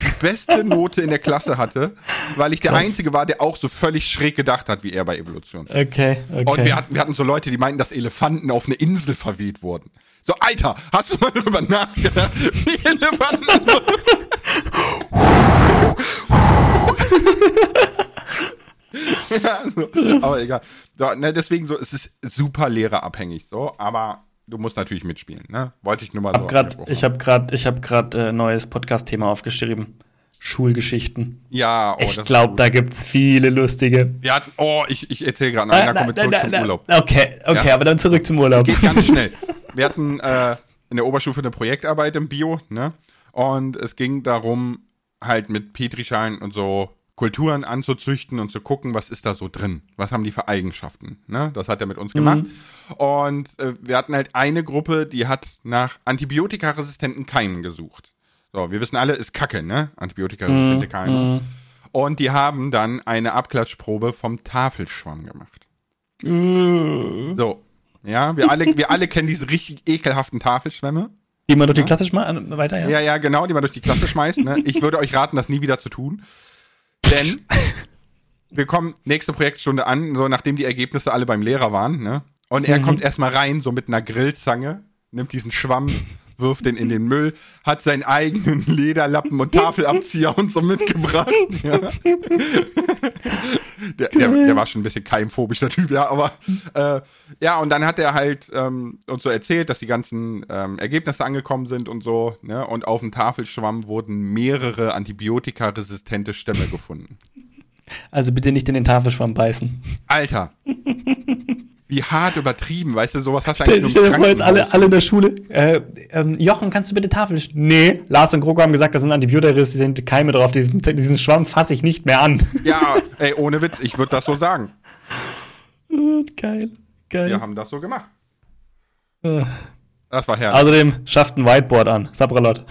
die beste Note in der Klasse hatte, weil ich der Krass. Einzige war, der auch so völlig schräg gedacht hat, wie er bei Evolution. Okay, okay. Und wir hatten, wir hatten so Leute, die meinten, dass Elefanten auf eine Insel verweht wurden. So, Alter, hast du mal darüber nachgedacht, wie Elefanten... ja, so. Aber egal. So, ne, deswegen so, es ist super lehrerabhängig, so, aber du musst natürlich mitspielen, ne? Wollte ich nur mal so. Grad, ich habe gerade, ich habe gerade äh, neues Podcast-Thema aufgeschrieben. Schulgeschichten. Ja, oh, ich glaube, da gibt's viele lustige. Wir hatten, oh, ich, ich erzähle gerade, nein, da kommen wir zurück na, na, zum Urlaub. Okay, okay, ja? aber dann zurück zum Urlaub. Geht ganz schnell. Wir hatten äh, in der Oberstufe eine Projektarbeit im Bio, ne? Und es ging darum, halt mit Petrischalen und so Kulturen anzuzüchten und zu gucken, was ist da so drin, was haben die für Eigenschaften. Ne? Das hat er mit uns gemacht. Mhm. Und äh, wir hatten halt eine Gruppe, die hat nach antibiotikaresistenten Keimen gesucht. So, wir wissen alle, ist Kacke, ne? Antibiotikaresistente mhm. Keime. Mhm. Und die haben dann eine Abklatschprobe vom Tafelschwamm gemacht. Mhm. So, ja, wir alle, wir alle kennen diese richtig ekelhaften Tafelschwämme. Die man durch die Klasse schmeißt, weiter, ja? Ja, ja, genau, die man durch die Klasse schmeißt. Ne? Ich würde euch raten, das nie wieder zu tun. Denn wir kommen nächste Projektstunde an, so nachdem die Ergebnisse alle beim Lehrer waren, ne? Und er mhm. kommt erstmal rein, so mit einer Grillzange, nimmt diesen Schwamm, wirft den in den Müll, hat seinen eigenen Lederlappen und Tafelabzieher und so mitgebracht. Ja. Der, der, der, war schon ein bisschen keimphobisch, der Typ, ja, aber äh, ja, und dann hat er halt ähm, uns so erzählt, dass die ganzen ähm, Ergebnisse angekommen sind und so, ne? Und auf dem Tafelschwamm wurden mehrere antibiotikaresistente Stämme gefunden. Also bitte nicht in den Tafelschwamm beißen. Alter! wie hart übertrieben, weißt du, sowas hast du eigentlich Stell dir vor, jetzt alle, alle in der Schule, äh, ähm, Jochen, kannst du bitte Tafel Nee, Lars und Kroko haben gesagt, da sind antibiotiresistente Keime drauf, diesen, diesen Schwamm fasse ich nicht mehr an. Ja, ey, ohne Witz, ich würde das so sagen. Geil, geil. Wir haben das so gemacht. Äh. Das war herrlich. Außerdem schafft ein Whiteboard an. Sabralot.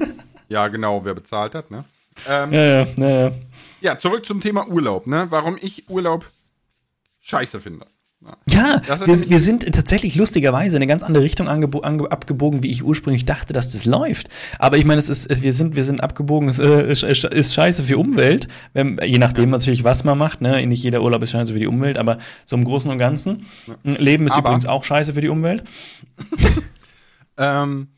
ja, genau, wer bezahlt hat, ne? Ähm, ja, ja, ja, ja. ja, zurück zum Thema Urlaub, ne? Warum ich Urlaub scheiße finde. Ja, wir, wir, sind tatsächlich lustigerweise in eine ganz andere Richtung abgebogen, wie ich ursprünglich dachte, dass das läuft. Aber ich meine, es ist, es, wir, sind, wir sind abgebogen, es äh, ist scheiße für Umwelt, wenn, je nachdem natürlich, was man macht. Ne? Nicht jeder Urlaub ist scheiße für die Umwelt, aber so im Großen und Ganzen. Ja. Leben ist aber, übrigens auch scheiße für die Umwelt. ähm,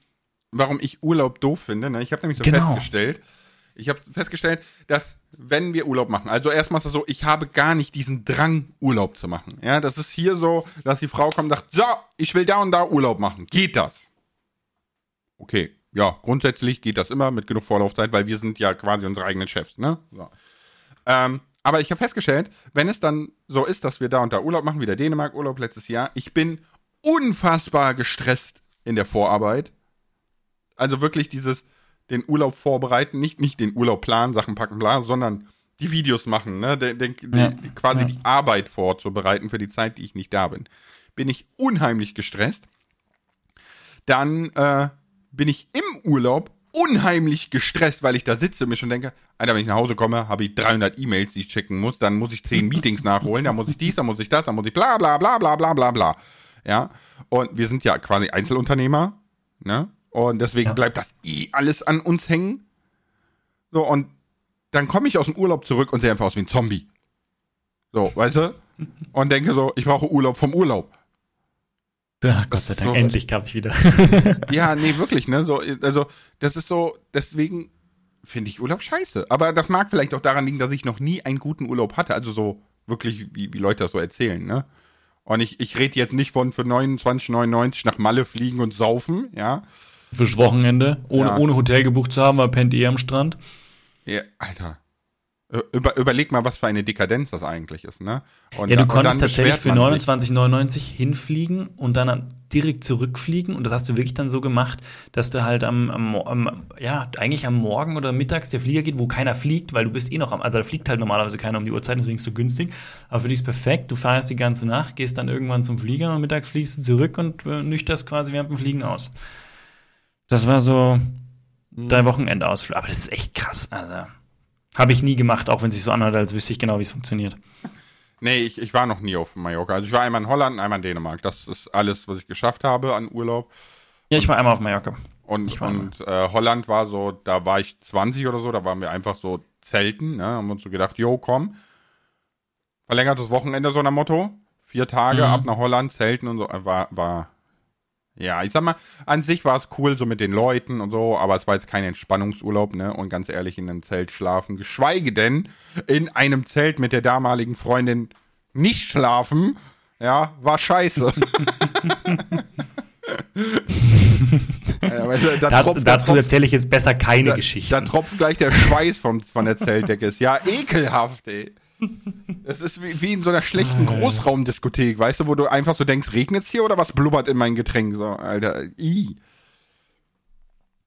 warum ich Urlaub doof finde, ne? ich habe nämlich so genau. festgestellt, ich habe festgestellt, dass wenn wir Urlaub machen, also erstmal ist es so, ich habe gar nicht diesen Drang, Urlaub zu machen. Ja, das ist hier so, dass die Frau kommt und sagt, so, ich will da und da Urlaub machen. Geht das? Okay, ja, grundsätzlich geht das immer mit genug Vorlaufzeit, weil wir sind ja quasi unsere eigenen Chefs, ne? So. Ähm, aber ich habe festgestellt, wenn es dann so ist, dass wir da und da Urlaub machen, wie der Dänemark-Urlaub letztes Jahr, ich bin unfassbar gestresst in der Vorarbeit. Also wirklich dieses, den Urlaub vorbereiten, nicht, nicht den Urlaub planen, Sachen packen, bla, sondern die Videos machen, ne? Den, den, ja, die, quasi ja. die Arbeit vorzubereiten für die Zeit, die ich nicht da bin. Bin ich unheimlich gestresst. Dann äh, bin ich im Urlaub unheimlich gestresst, weil ich da sitze und mir schon denke, Alter, wenn ich nach Hause komme, habe ich 300 E-Mails, die ich checken muss, dann muss ich 10 Meetings nachholen, dann muss ich dies, dann muss ich das, dann muss ich bla bla bla bla bla bla bla. Ja, und wir sind ja quasi Einzelunternehmer, ne? Und deswegen ja. bleibt das eh alles an uns hängen. So, und dann komme ich aus dem Urlaub zurück und sehe einfach aus wie ein Zombie. So, weißt du? Und denke so, ich brauche Urlaub vom Urlaub. Ja, Gott sei Dank, so, endlich kam ich wieder. ja, nee, wirklich, ne? So, also, das ist so, deswegen finde ich Urlaub scheiße. Aber das mag vielleicht auch daran liegen, dass ich noch nie einen guten Urlaub hatte. Also so wirklich, wie, wie Leute das so erzählen, ne? Und ich, ich rede jetzt nicht von für 29,99 nach Malle fliegen und saufen, ja. Fürs Wochenende, ohne, ja. ohne Hotel gebucht zu haben, weil pennt eh am Strand. Ja, Alter. Über, überleg mal, was für eine Dekadenz das eigentlich ist, ne? Und ja, du konntest tatsächlich für 29,99 hinfliegen und dann direkt zurückfliegen und das hast du wirklich dann so gemacht, dass du halt am, am, am, ja, eigentlich am Morgen oder mittags der Flieger geht, wo keiner fliegt, weil du bist eh noch am, also da fliegt halt normalerweise keiner um die Uhrzeit, deswegen ist es so günstig. Aber für dich ist perfekt, du feierst die ganze Nacht, gehst dann irgendwann zum Flieger und mittags fliegst du zurück und äh, nüchterst quasi während dem Fliegen aus. Das war so dein Wochenendausflug. Aber das ist echt krass. Also, habe ich nie gemacht, auch wenn es sich so anhört, als wüsste ich genau, wie es funktioniert. Nee, ich, ich war noch nie auf Mallorca. Also ich war einmal in Holland einmal in Dänemark. Das ist alles, was ich geschafft habe an Urlaub. Ja, ich war einmal auf Mallorca. Und, und äh, Holland war so, da war ich 20 oder so, da waren wir einfach so zelten, ne? Haben uns so gedacht, jo, komm. Verlängertes Wochenende, so ein Motto. Vier Tage mhm. ab nach Holland, zelten und so. War, war ja, ich sag mal, an sich war es cool, so mit den Leuten und so, aber es war jetzt kein Entspannungsurlaub, ne? Und ganz ehrlich, in einem Zelt schlafen, geschweige denn in einem Zelt mit der damaligen Freundin nicht schlafen, ja, war scheiße. ja, da, da tropft, dazu erzähle ich jetzt besser keine Geschichte. Da tropft gleich der Schweiß vom, von der Zeltdecke. ja ekelhaft, ey. Es ist wie, wie, in so einer schlechten Großraumdiskothek, weißt du, wo du einfach so denkst, regnet's hier oder was blubbert in mein Getränk? So, Alter, i.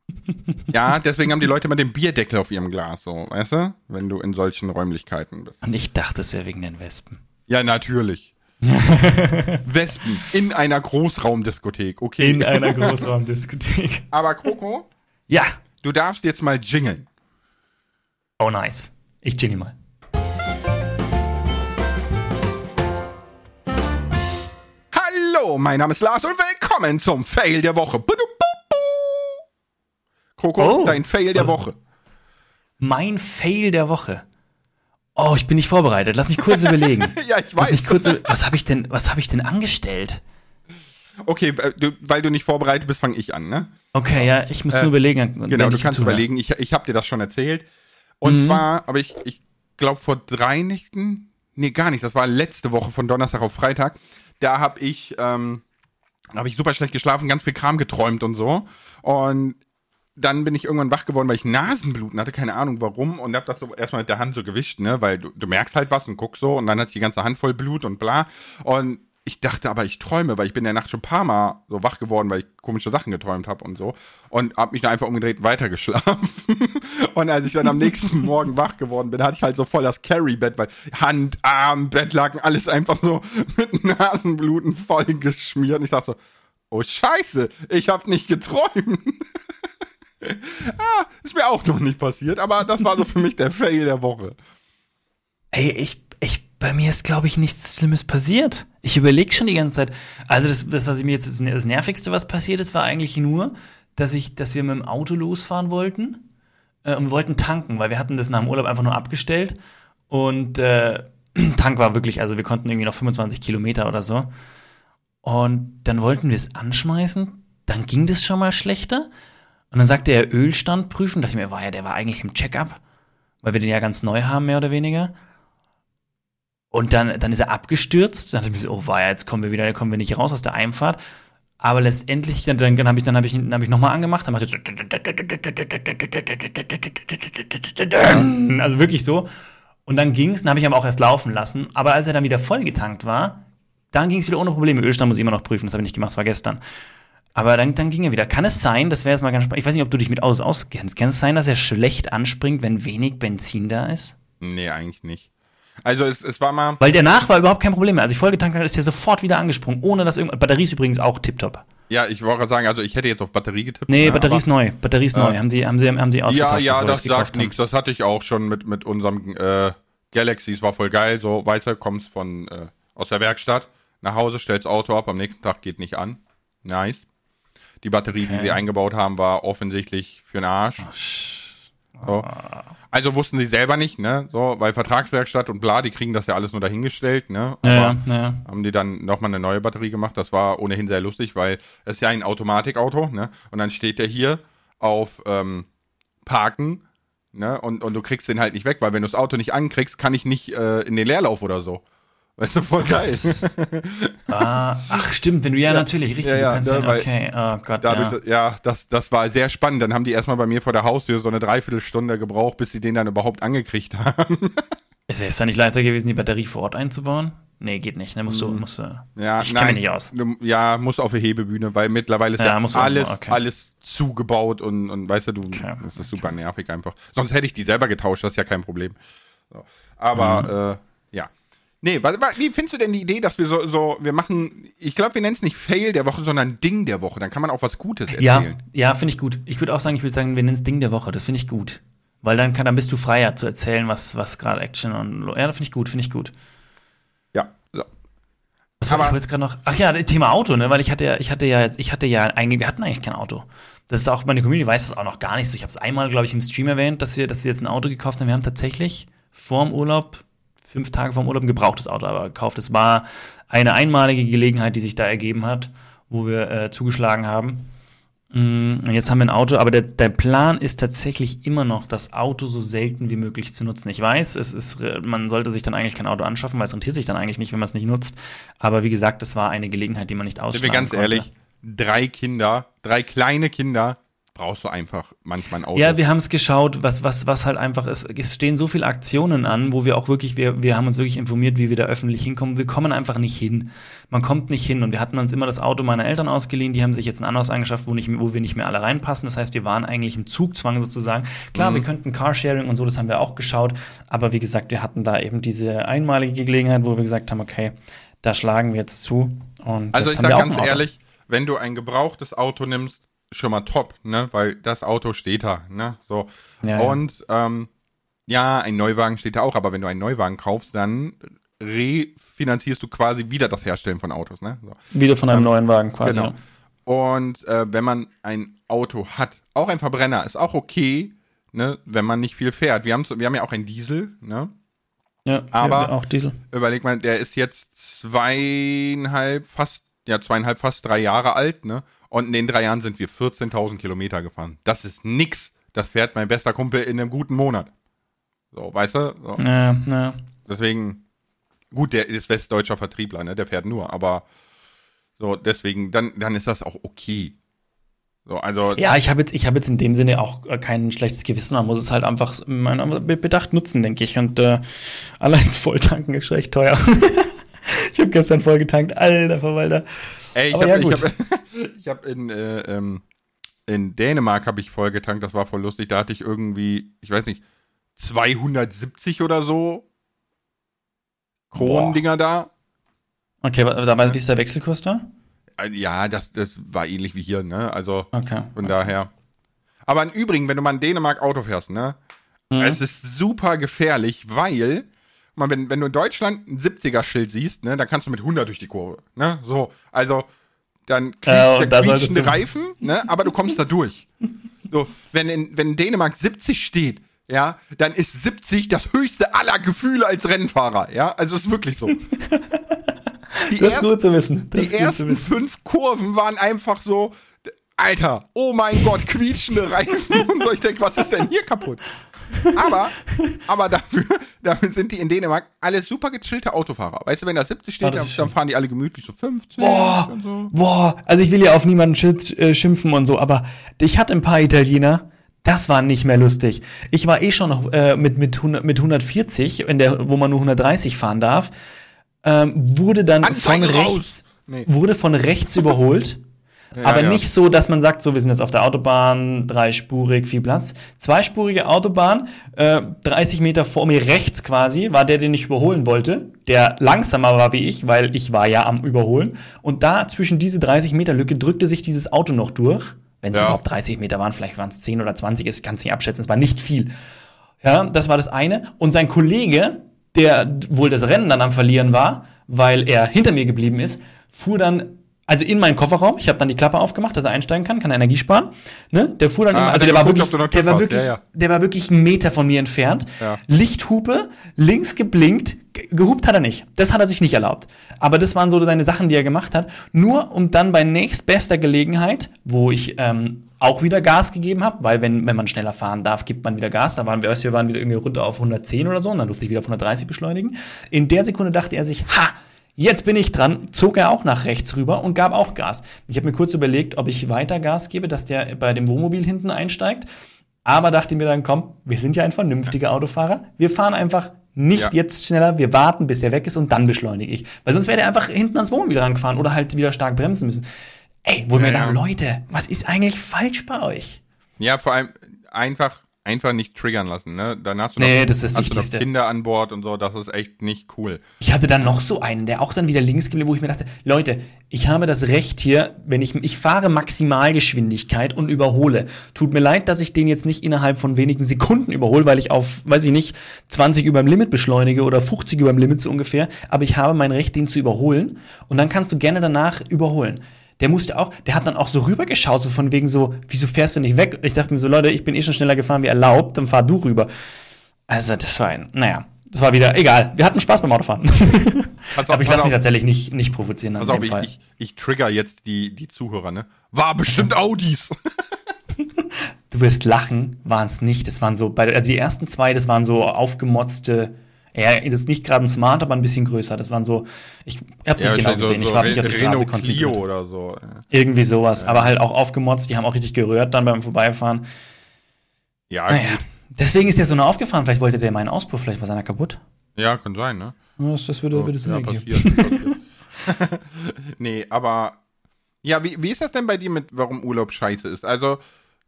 ja, deswegen haben die Leute immer den Bierdeckel auf ihrem Glas, so, weißt du? Wenn du in solchen Räumlichkeiten bist. Und ich dachte, es wäre wegen den Wespen. Ja, natürlich. Wespen in einer Großraumdiskothek, okay. In einer Großraumdiskothek. Aber Kroko? Ja. Du darfst jetzt mal jingeln. Oh, nice. Ich jingle mal. Hallo, mein Name ist Lars und willkommen zum Fail der Woche. Kroko, oh. dein Fail der Woche. Mein Fail der Woche. Oh, ich bin nicht vorbereitet. Lass mich kurz überlegen. ja, ich weiß. Kurz, was habe ich denn, was habe ich denn angestellt? Okay, äh, du, weil du nicht vorbereitet bist, fange ich an, ne? Okay, ja, ich muss äh, nur überlegen. Genau, du kannst überlegen. Ich, ich habe dir das schon erzählt. Und mhm. zwar, aber ich, ich glaube vor drei Nächten, nee, gar nicht. Das war letzte Woche von Donnerstag auf Freitag da habe ich, ähm, habe ich super schlecht geschlafen, ganz viel Kram geträumt und so. Und dann bin ich irgendwann wach geworden, weil ich Nasenbluten hatte, keine Ahnung warum, und hab das so erstmal mit der Hand so gewischt, ne, weil du, du merkst halt was und guckst so, und dann ich die ganze Hand voll Blut und bla. Und ich dachte aber, ich träume, weil ich bin in der Nacht schon ein paar Mal so wach geworden, weil ich komische Sachen geträumt habe und so. Und hab mich dann einfach umgedreht und weitergeschlafen. und als ich dann am nächsten Morgen wach geworden bin, hatte ich halt so voll das Carry-Bett, weil Hand, Arm, Bettlaken, alles einfach so mit Nasenbluten voll geschmiert. Und ich dachte so, oh scheiße, ich hab nicht geträumt. ah, ist mir auch noch nicht passiert, aber das war so für mich der Fail der Woche. Ey, ich, ich, bei mir ist, glaube ich, nichts Schlimmes passiert. Ich überlege schon die ganze Zeit. Also, das, das, was mir jetzt das Nervigste, was passiert ist, war eigentlich nur, dass ich, dass wir mit dem Auto losfahren wollten äh, und wollten tanken, weil wir hatten das nach dem Urlaub einfach nur abgestellt. Und äh, Tank war wirklich, also wir konnten irgendwie noch 25 Kilometer oder so. Und dann wollten wir es anschmeißen. Dann ging das schon mal schlechter. Und dann sagte er Ölstand prüfen. Da dachte ich mir, war ja, der war eigentlich im Checkup, weil wir den ja ganz neu haben, mehr oder weniger. Und dann, dann ist er abgestürzt. Dann dachte ich mir so, oh, war ja, jetzt kommen wir wieder, kommen wir nicht raus aus der Einfahrt. Aber letztendlich, dann, dann habe ich, dann ich, dann ich nochmal angemacht, dann macht er also wirklich so. Und dann ging es, dann habe ich aber auch erst laufen lassen. Aber als er dann wieder vollgetankt war, dann ging es wieder ohne Probleme. Ölstand muss ich immer noch prüfen, das habe ich nicht gemacht, das war gestern. Aber dann, dann ging er wieder. Kann es sein, das wäre jetzt mal ganz spannend, ich weiß nicht, ob du dich mit Autos auskennst, kann es sein, dass er schlecht anspringt, wenn wenig Benzin da ist? Nee, eigentlich nicht. Also es, es war mal. Weil danach war überhaupt kein Problem mehr. Als ich vollgetankt habe, ist er sofort wieder angesprungen, ohne dass irgendwas. Batterie ist übrigens auch tipptopp. Ja, ich wollte sagen, also ich hätte jetzt auf Batterie getippt. Nee, ne, Batterie ist neu. Batterie ist äh, neu. Haben sie, haben sie, haben sie ausgetauscht? Ja, ja, das sagt nichts. Das hatte ich auch schon mit, mit unserem äh, Galaxy. Es war voll geil. So weiter kommst von äh, aus der Werkstatt nach Hause, stellst Auto ab, am nächsten Tag geht nicht an. Nice. Die Batterie, okay. die sie eingebaut haben, war offensichtlich für den Arsch. Oh, so. Also wussten sie selber nicht, ne? So, weil Vertragswerkstatt und bla, die kriegen das ja alles nur dahingestellt, ne? Aber ja, ja. haben die dann nochmal eine neue Batterie gemacht. Das war ohnehin sehr lustig, weil es ja ein Automatikauto, ne? Und dann steht der hier auf ähm, Parken, ne? Und, und du kriegst den halt nicht weg, weil wenn du das Auto nicht ankriegst, kann ich nicht äh, in den Leerlauf oder so. Weißt du, voll geil. ah, ach, stimmt, wenn du ja, ja natürlich, richtig, ja, ja, du kannst ja, ja okay, oh Gott, dadurch, ja. ja, das, das war sehr spannend. Dann haben die erstmal bei mir vor der Haustür so eine Dreiviertelstunde gebraucht, bis sie den dann überhaupt angekriegt haben. Ist es dann nicht leichter gewesen, die Batterie vor Ort einzubauen? Nee, geht nicht. Ne? Musst du, hm. musst du. Ja, ich mich nicht aus. Du, ja, muss auf der Hebebühne, weil mittlerweile ist ja, ja alles, okay. alles zugebaut und, und weißt du, du, okay. das ist super nervig einfach. Sonst hätte ich die selber getauscht, das ist ja kein Problem. So. Aber mhm. äh, Nee, wie findest du denn die Idee, dass wir so, so wir machen, ich glaube, wir nennen es nicht Fail der Woche, sondern Ding der Woche. Dann kann man auch was Gutes erzählen. Ja, ja finde ich gut. Ich würde auch sagen, ich würde sagen, wir nennen es Ding der Woche. Das finde ich gut. Weil dann, kann, dann bist du freier zu erzählen, was, was gerade Action und. Ja, das finde ich gut, finde ich gut. Ja, so. Was war ich jetzt gerade noch? Ach ja, Thema Auto, ne? Weil ich hatte ja, ich hatte ja, ich hatte ja eigentlich, wir hatten eigentlich kein Auto. Das ist auch, meine Community weiß das auch noch gar nicht so. Ich habe es einmal, glaube ich, im Stream erwähnt, dass wir, dass wir jetzt ein Auto gekauft haben. Wir haben tatsächlich vorm Urlaub fünf Tage vom Urlaub ein gebrauchtes Auto aber gekauft. Es war eine einmalige Gelegenheit, die sich da ergeben hat, wo wir äh, zugeschlagen haben. Mm, jetzt haben wir ein Auto, aber der, der, Plan ist tatsächlich immer noch, das Auto so selten wie möglich zu nutzen. Ich weiß, es ist, äh, man sollte sich dann eigentlich kein Auto anschaffen, weil es rentiert sich dann eigentlich nicht, wenn man es nicht nutzt. Aber wie gesagt, das war eine Gelegenheit, die man nicht ausschlagen Sind wir ganz konnte. ehrlich, drei Kinder, drei kleine Kinder, brauchst du einfach manchmal ein Auto. Ja, wir haben es geschaut, was, was, was halt einfach ist. Es stehen so viele Aktionen an, wo wir auch wirklich, wir, wir haben uns wirklich informiert, wie wir da öffentlich hinkommen. Wir kommen einfach nicht hin. Man kommt nicht hin. Und wir hatten uns immer das Auto meiner Eltern ausgeliehen. Die haben sich jetzt ein anderes angeschafft, wo, nicht, wo wir nicht mehr alle reinpassen. Das heißt, wir waren eigentlich im Zugzwang sozusagen. Klar, mhm. wir könnten Carsharing und so, das haben wir auch geschaut. Aber wie gesagt, wir hatten da eben diese einmalige Gelegenheit, wo wir gesagt haben, okay, da schlagen wir jetzt zu. Und also ich sage ganz ehrlich, wenn du ein gebrauchtes Auto nimmst, schon mal top, ne? Weil das Auto steht da, ne? So. Ja, und ja. Ähm, ja, ein Neuwagen steht da auch, aber wenn du einen Neuwagen kaufst, dann refinanzierst du quasi wieder das Herstellen von Autos, ne? So. Wieder von einem ähm, neuen Wagen quasi. Genau. Und äh, wenn man ein Auto hat, auch ein Verbrenner, ist auch okay, ne, wenn man nicht viel fährt. Wir haben, wir haben ja auch einen Diesel, ne? Ja, aber auch Diesel. Überleg mal, der ist jetzt zweieinhalb, fast, ja, zweieinhalb, fast drei Jahre alt, ne? Und in den drei Jahren sind wir 14.000 Kilometer gefahren. Das ist nix. Das fährt mein bester Kumpel in einem guten Monat. So, weißt du? So. Ja, ja. Deswegen, gut, der ist westdeutscher Vertriebler, ne? Der fährt nur, aber so, deswegen, dann, dann ist das auch okay. So, also ja, ich habe jetzt, ich habe jetzt in dem Sinne auch äh, kein schlechtes Gewissen. Man muss es halt einfach bedacht nutzen, denke ich. Und äh, allein Volltanken ist echt teuer. ich habe gestern voll getankt, alter Verwalter. Ey, ich habe ja, ich hab, ich hab in, äh, ähm, in Dänemark habe ich voll getankt, das war voll lustig. Da hatte ich irgendwie, ich weiß nicht, 270 oder so Kronendinger da. Okay, wa- da wie ist der Wechselkurs da? Äh, Ja, das, das war ähnlich wie hier, ne? Also Okay. von daher. Aber im Übrigen, wenn du mal in Dänemark Auto fährst, ne? Mhm. Es ist super gefährlich, weil, mal, wenn, wenn du in Deutschland ein 70er-Schild siehst, ne, dann kannst du mit 100 durch die Kurve, ne? So, also, dann quietscht Ja, du- Reifen, ne? Aber du kommst da durch. So, wenn in, wenn in Dänemark 70 steht, ja, dann ist 70 das höchste aller Gefühle als Rennfahrer, ja? Also ist wirklich so. Die Das ist ersten- gut zu wissen. Das die ersten wissen. fünf Kurven waren einfach so, Alter, oh mein Gott, quietschende Reifen. Und so, ich denke, was ist denn hier kaputt? Aber, aber dafür, dafür sind die in Dänemark alle super gechillte Autofahrer. Weißt du, wenn da 70 Ah, steht, dann, dann fahren die alle gemütlich so 15 Boah, so. boah, also ich will ja auf niemanden äh, schimpfen und so, aber ich hatte ein paar Italiener, das war nicht mehr lustig. Ich war eh schon noch äh, mit, mit, 100, mit 140, in der, wo man nur 130 fahren darf, ähm, wurde dann von raus! rechts, Nee. wurde von rechts überholt. Ja, aber ja. nicht so, dass man sagt, so, wir sind jetzt auf der Autobahn, dreispurig, viel Platz. Zweispurige Autobahn, äh, 30 Meter vor mir rechts quasi, war der, den ich überholen wollte, der langsamer war wie ich, weil ich war ja am Überholen. Und da zwischen diese 30 Meter Lücke drückte sich dieses Auto noch durch. Wenn es Ja. überhaupt 30 Meter waren, vielleicht waren es 10 oder 20, ich kann es nicht abschätzen, es war nicht viel. Ja, das war das eine. Und sein Kollege, der wohl das Rennen dann am Verlieren war, weil er hinter mir geblieben ist, fuhr dann also in meinen Kofferraum. Ich habe dann die Klappe aufgemacht, dass er einsteigen kann, kann Energie sparen. Ne? Der fuhr dann Ah, immer, also er der war wirklich, der war wirklich, Ja, ja. der war wirklich einen Meter von mir entfernt. Ja. Lichthupe, links geblinkt, ge- gehupt hat er nicht. Das hat er sich nicht erlaubt. Aber das waren so seine Sachen, die er gemacht hat. Nur um dann bei nächstbester Gelegenheit, wo ich ähm, auch wieder Gas gegeben habe, weil wenn, wenn man schneller fahren darf, gibt man wieder Gas. Da waren wir, weißt wir waren wieder irgendwie runter auf 110 oder so und dann durfte ich wieder auf 130 beschleunigen. In der Sekunde dachte er sich, ha, jetzt bin ich dran, zog er auch nach rechts rüber und gab auch Gas. Ich habe mir kurz überlegt, ob ich weiter Gas gebe, dass der bei dem Wohnmobil hinten einsteigt. Aber dachte mir dann, komm, wir sind ja ein vernünftiger Autofahrer. Wir fahren einfach nicht Ja. jetzt schneller, wir warten, bis der weg ist und dann beschleunige ich. Weil sonst wäre der einfach hinten ans Wohnmobil rangefahren oder halt wieder stark bremsen müssen. Ey, wo Ja, mir ja. Leute, was ist eigentlich falsch bei euch? Ja, vor allem einfach, einfach nicht triggern lassen, ne? Dann hast du Nee, noch, das ist hast du Wichtigste. Kinder an Bord und so, das ist echt nicht cool. Ich hatte dann noch so einen, der auch dann wieder links geblieben, wo ich mir dachte, Leute, ich habe das Recht hier, wenn ich, ich fahre Maximalgeschwindigkeit und überhole. Tut mir leid, dass ich den jetzt nicht innerhalb von wenigen Sekunden überhole, weil ich auf, weiß ich nicht, 20 über dem Limit beschleunige oder 50 über dem Limit so ungefähr, aber ich habe mein Recht, den zu überholen und dann kannst du gerne danach überholen. Der musste auch, der hat dann auch so rübergeschaut, so von wegen so, wieso fährst du nicht weg? Ich dachte mir so, Leute, ich bin eh schon schneller gefahren wie erlaubt, dann fahr du rüber. Also, das war ein, naja, das war wieder, egal. Wir hatten Spaß beim Autofahren. Auf, Aber ich lasse mich tatsächlich nicht, nicht provozieren Pass auf, ich, Fall. ich, ich trigger jetzt die, die Zuhörer, ne? War bestimmt Audis. Du wirst lachen, waren es nicht. Das waren so, also die ersten zwei, das waren so aufgemotzte, ja, das ist nicht gerade ein Smart, aber ein bisschen größer. Das waren so, ich hab's nicht genau gesehen, ich war nicht auf die Straße Clio konzentriert. oder so. ja. Irgendwie sowas, aber halt auch aufgemotzt, die haben auch richtig gerührt dann beim Vorbeifahren. Ja, Naja, gut. deswegen ist der so nah aufgefahren. Vielleicht wollte der meinen Auspuff, vielleicht war seiner kaputt. Ja, kann sein, ne? Ja, Das, das würde, würde Sinn ja, ergeben. nee, aber ja, wie, wie ist das denn bei dir mit, warum Urlaub scheiße ist? Also,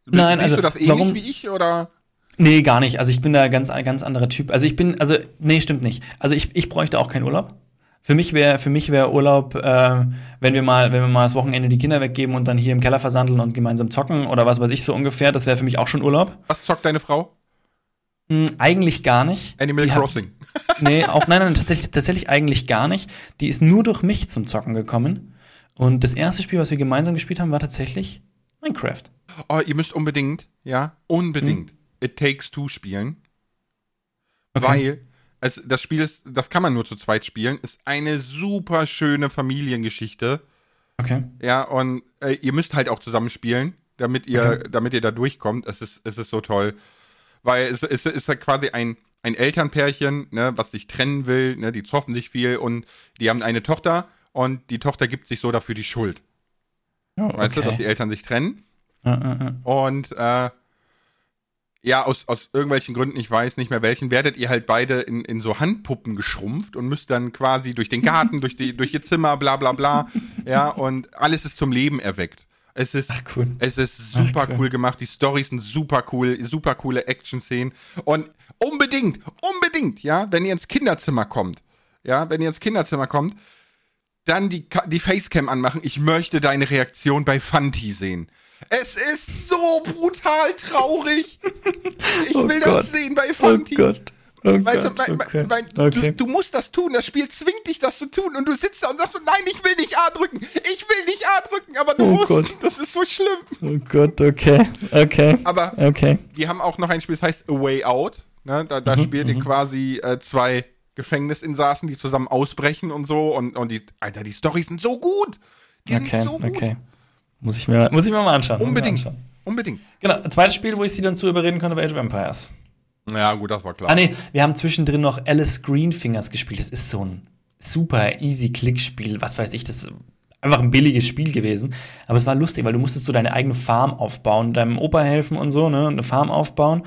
Nein, siehst also, du das ähnlich warum- wie ich oder? Nee, gar nicht. Also ich bin da ganz, ganz anderer Typ. Also ich bin, also, nee, stimmt nicht. Also ich, ich bräuchte auch keinen Urlaub. Für mich wäre, für mich wäre Urlaub, äh, wenn wir mal, wenn wir mal das Wochenende die Kinder weggeben und dann hier im Keller versandeln und gemeinsam zocken oder was weiß ich so ungefähr, das wäre für mich auch schon Urlaub. Was zockt deine Frau? Hm, eigentlich gar nicht. Animal Die hat- Crossing. Nee, auch nein, nein, tatsächlich, tatsächlich eigentlich gar nicht. Die ist nur durch mich zum Zocken gekommen. Und das erste Spiel, was wir gemeinsam gespielt haben, war tatsächlich Minecraft. Oh, ihr müsst unbedingt, ja, unbedingt It Takes Two spielen. Okay. Weil es, das Spiel ist, das kann man nur zu zweit spielen, ist eine super schöne Familiengeschichte. Okay. Ja, und äh, ihr müsst halt auch zusammen spielen, damit ihr, Okay. damit ihr da durchkommt. Es ist, es ist so toll. Weil es, es ist halt quasi ein, ein Elternpärchen, ne, was sich trennen will, ne, die zoffen sich viel und die haben eine Tochter und die Tochter gibt sich so dafür die Schuld. Oh, Weißt du, dass die okay. Eltern sich trennen? Äh, äh, äh. Und äh, ja, aus, aus irgendwelchen Gründen, ich weiß nicht mehr welchen, werdet ihr halt beide in, in so Handpuppen geschrumpft und müsst dann quasi durch den Garten, durch die, durch ihr Zimmer, bla bla bla. Ja, und alles ist zum Leben erweckt. Es ist, Ach, cool. es ist super Ach, cool. cool. gemacht. Die Storys sind super cool, super coole Action-Szenen. Und unbedingt, unbedingt, ja, wenn ihr ins Kinderzimmer kommt, ja, wenn ihr ins Kinderzimmer kommt, dann die, die Facecam anmachen. Ich möchte deine Reaktion bei Fanti sehen. Es ist so brutal traurig. Ich oh will Gott. das sehen bei Fanti. Oh Gott. Oh weißt Gott, du, mein, okay. mein, okay. du, du, musst das tun, das Spiel zwingt dich, das zu tun und du sitzt da und sagst so, nein, ich will nicht A drücken, ich will nicht A drücken, aber du oh musst, Gott. das ist so schlimm. Oh Gott, okay, okay. Aber okay. die haben auch noch ein Spiel, das heißt A Way Out, ne? da, da mhm, spielt ihr mhm. quasi äh, zwei Gefängnisinsassen, die zusammen ausbrechen und so und, und die, Alter, die Storys sind so gut, die okay, sind so gut. Okay. Muss ich mir, muss ich mir mal anschauen. Unbedingt. Anschauen. Unbedingt. Genau, zweites Spiel, wo ich sie dann zu überreden konnte, war Age of Empires. Ja, gut, das war klar. Ah, nee, wir haben zwischendrin noch Alice Greenfingers gespielt. Das ist so ein super easy Klickspiel. Was weiß ich, das ist einfach ein billiges Spiel gewesen. Aber es war lustig, weil du musstest so deine eigene Farm aufbauen, deinem Opa helfen und so, ne, eine Farm aufbauen.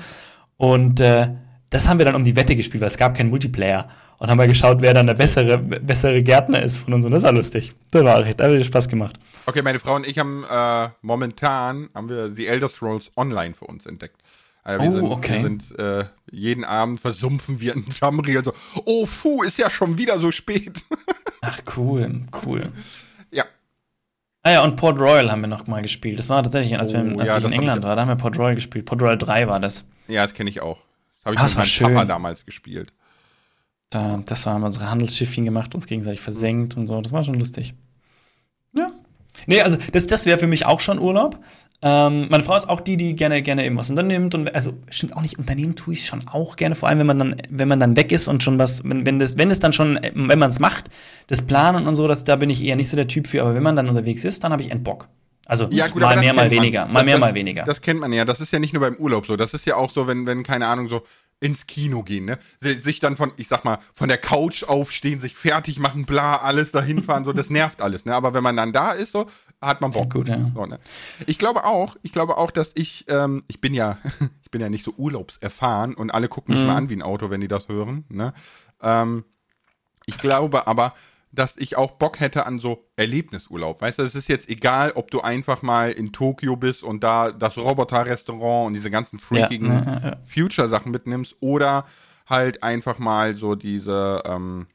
Und äh, das haben wir dann um die Wette gespielt, weil es gab keinen Multiplayer. Und haben wir geschaut, wer dann der bessere, bessere Gärtner ist von uns. Und das war lustig. Das war recht, da hat Spaß gemacht. Okay, meine Frau und ich haben äh, momentan haben wir die Elder Scrolls Online für uns entdeckt. Also wir oh, sind, okay. Wir sind äh, jeden Abend versumpfen wir in Tamriel so, oh fu, ist ja schon wieder so spät. Ach cool, cool. Ja. Ah ja, und Port Royal haben wir noch mal gespielt. Das war tatsächlich, als, wir, oh, als ja, ich in England war, da haben wir Port Royal gespielt. Port Royal 3 war das. Ja, das kenne ich auch. Das habe ich ah, mit meinem schön. Papa damals gespielt. Da, das war, haben wir unsere Handelsschiffchen gemacht, uns gegenseitig versenkt und so. Das war schon lustig. Ja. Nee, also das, das wäre für mich auch schon Urlaub. Ähm, meine Frau ist auch die, die gerne, gerne eben was unternimmt und also stimmt auch nicht, Unternehmen tue ich schon auch gerne, vor allem wenn man dann, wenn man dann weg ist und schon was, wenn, wenn das, wenn es dann schon, wenn man es macht, das Planen und so, das, da bin ich eher nicht so der Typ für, aber wenn man dann unterwegs ist, dann habe ich einen Bock. Also ja, gut, mal mehr, mal weniger. Mal mehr, das, mal weniger. Das kennt man ja. Das ist ja nicht nur beim Urlaub so. Das ist ja auch so, wenn, wenn, keine Ahnung, so ins Kino gehen, ne? Sich dann von, ich sag mal, von der Couch aufstehen, sich fertig machen, bla, alles dahin fahren, so, das nervt alles, ne? Aber wenn man dann da ist, so, hat man Bock. Ja, gut, ja. So, ne? Ich glaube auch, ich glaube auch, dass ich, ähm, ich bin ja, ich bin ja nicht so urlaubserfahren und alle gucken mich mhm. mal an wie ein Auto, wenn die das hören, ne? Ähm, ich glaube aber, dass ich auch Bock hätte an so Erlebnisurlaub. Weißt du, es ist jetzt egal, ob du einfach mal in Tokio bist und da das Roboter-Restaurant und diese ganzen freakigen ja, ja, ja. Future-Sachen mitnimmst oder halt einfach mal so diese, ähm,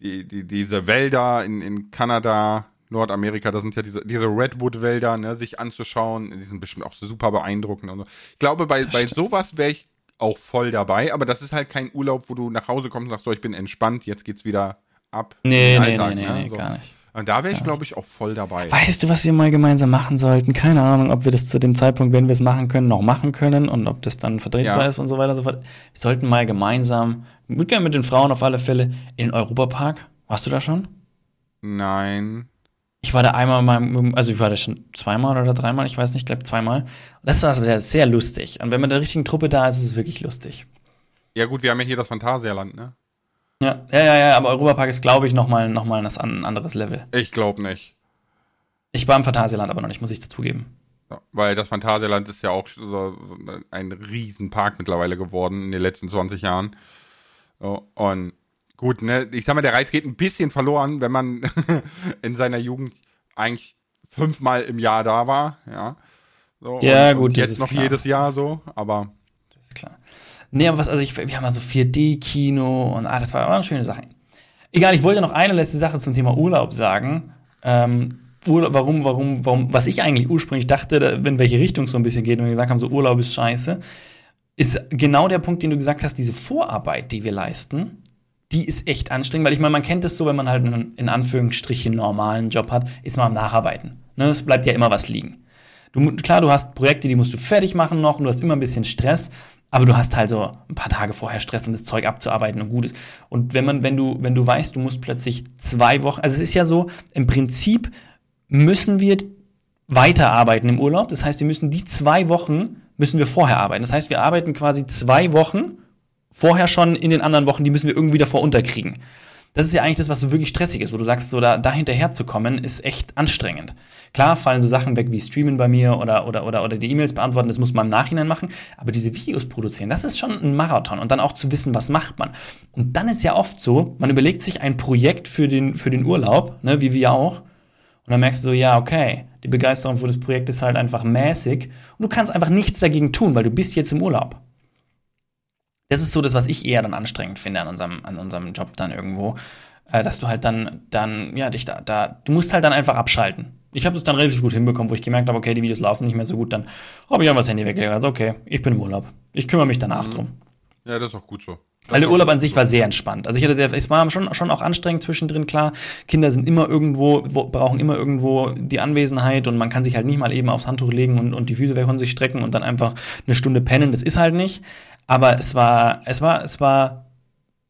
die, die, diese Wälder in, in Kanada, Nordamerika, da sind ja diese, diese Redwood-Wälder, ne, sich anzuschauen, die sind bestimmt auch super beeindruckend und so. Ich glaube, bei, bei sowas wäre ich auch voll dabei, aber das ist halt kein Urlaub, wo du nach Hause kommst und sagst, so, ich bin entspannt, jetzt geht's wieder ab. Nee, nee, Alltag, nee, nee, ne? so. gar nicht. Und da wäre ich, glaube ich, auch voll dabei. Weißt du, was wir mal gemeinsam machen sollten? Keine Ahnung, ob wir das zu dem Zeitpunkt, wenn wir es machen können, noch machen können und ob das dann vertretbar ja. ist und so weiter und so fort. Wir sollten mal gemeinsam, mit, mit den Frauen auf alle Fälle, in den Europapark. Warst du da schon? Nein. Ich war da einmal mal, also ich war da schon zweimal oder dreimal, ich weiß nicht, ich glaube zweimal. Das war sehr, sehr lustig. Und wenn man der richtigen Truppe da ist, ist es wirklich lustig. Ja, gut, wir haben ja hier das Phantasialand, ne? Ja, ja, ja, ja aber Europapark ist, glaube ich, nochmal noch mal ein anderes Level. Ich glaube nicht. Ich war im Phantasialand aber noch nicht, muss ich dazugeben. Ja, weil das Phantasialand ist ja auch so, so ein Riesenpark mittlerweile geworden in den letzten 20 Jahren. So, und gut, ne, ich sag mal, der Reiz geht ein bisschen verloren, wenn man in seiner Jugend eigentlich fünfmal im Jahr da war, ja. So, ja, und, gut, und jetzt noch klar. jedes Jahr so, aber Nee, aber was, also ich, wir haben also 4D-Kino und ah, das war eine schöne Sache. Egal, ich wollte noch eine letzte Sache zum Thema Urlaub sagen. Ähm, Urlaub, warum, warum, warum, was ich eigentlich ursprünglich dachte, in welche Richtung so ein bisschen geht und wir gesagt haben, so Urlaub ist scheiße, ist genau der Punkt, den du gesagt hast, diese Vorarbeit, die wir leisten, die ist echt anstrengend, weil ich meine, man kennt es so, wenn man halt einen in Anführungsstrichen normalen Job hat, ist man am Nacharbeiten. Ne? Es bleibt ja immer was liegen. Du, klar, du hast Projekte, die musst du fertig machen noch und du hast immer ein bisschen Stress, aber du hast halt so ein paar Tage vorher Stress, um das Zeug abzuarbeiten und gut ist. Und wenn man, wenn du, wenn du weißt, du musst plötzlich zwei Wochen, also es ist ja so, im Prinzip müssen wir weiterarbeiten im Urlaub. Das heißt, wir müssen die zwei Wochen müssen wir vorher arbeiten. Das heißt, wir arbeiten quasi zwei Wochen vorher schon in den anderen Wochen, die müssen wir irgendwie davor unterkriegen. Das ist ja eigentlich das, was so wirklich stressig ist, wo du sagst, so da, da hinterher zu kommen, ist echt anstrengend. Klar fallen so Sachen weg wie Streamen bei mir oder, oder, oder, oder die E-Mails beantworten, das muss man im Nachhinein machen. Aber diese Videos produzieren, das ist schon ein Marathon. Und dann auch zu wissen, was macht man. Und dann ist ja oft so, man überlegt sich ein Projekt für den, für den Urlaub, ne, wie wir auch. Und dann merkst du so, ja, okay, die Begeisterung für das Projekt ist halt einfach mäßig. Und du kannst einfach nichts dagegen tun, weil du bist jetzt im Urlaub. Das ist so das, was ich eher dann anstrengend finde an unserem, an unserem Job dann irgendwo. Äh, dass du halt dann, dann, ja, dich da, da, du musst halt dann einfach abschalten. Ich habe das dann relativ gut hinbekommen, wo ich gemerkt habe, okay, die Videos laufen nicht mehr so gut, dann habe ich einfach das Handy weggelegt. Also, okay, ich bin im Urlaub. Ich kümmere mich danach mhm. drum. Ja, das ist auch gut so. Weil der Urlaub an sich war sehr entspannt. Also ich hatte sehr, es war schon, schon auch anstrengend zwischendrin, klar. Kinder sind immer irgendwo, wo, brauchen immer irgendwo die Anwesenheit und man kann sich halt nicht mal eben aufs Handtuch legen und, und die Füße weg von sich strecken und dann einfach eine Stunde pennen. Das ist halt nicht. Aber es war, es war, es war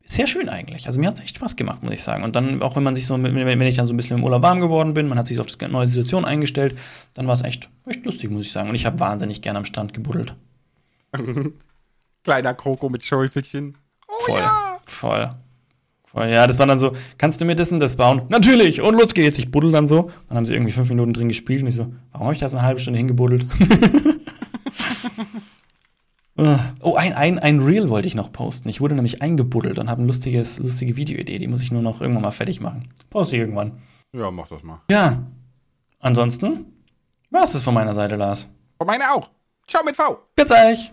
sehr schön eigentlich. Also mir hat es echt Spaß gemacht, muss ich sagen. Und dann, auch wenn man sich so, wenn ich dann so ein bisschen im Urlaub warm geworden bin, man hat sich auf die neue Situation eingestellt, dann war es echt, echt lustig, muss ich sagen. Und ich habe wahnsinnig gerne am Strand gebuddelt. Kleiner Kroko mit Schäufelchen. Oh, voll, ja. voll. Voll. Ja, das war dann so, kannst du mir das und das bauen? Natürlich, und los geht's. Ich buddel dann so. Dann haben sie irgendwie fünf Minuten drin gespielt und ich so, warum habe ich das eine halbe Stunde hingebuddelt? oh, ein, ein, ein Reel wollte ich noch posten. Ich wurde nämlich eingebuddelt und habe eine lustiges, lustige Videoidee. Die muss ich nur noch irgendwann mal fertig machen. Poste ich irgendwann. Ja, mach das mal. Ja. Ansonsten war es von meiner Seite, Lars. Von meiner auch. Ciao mit V. Bis euch.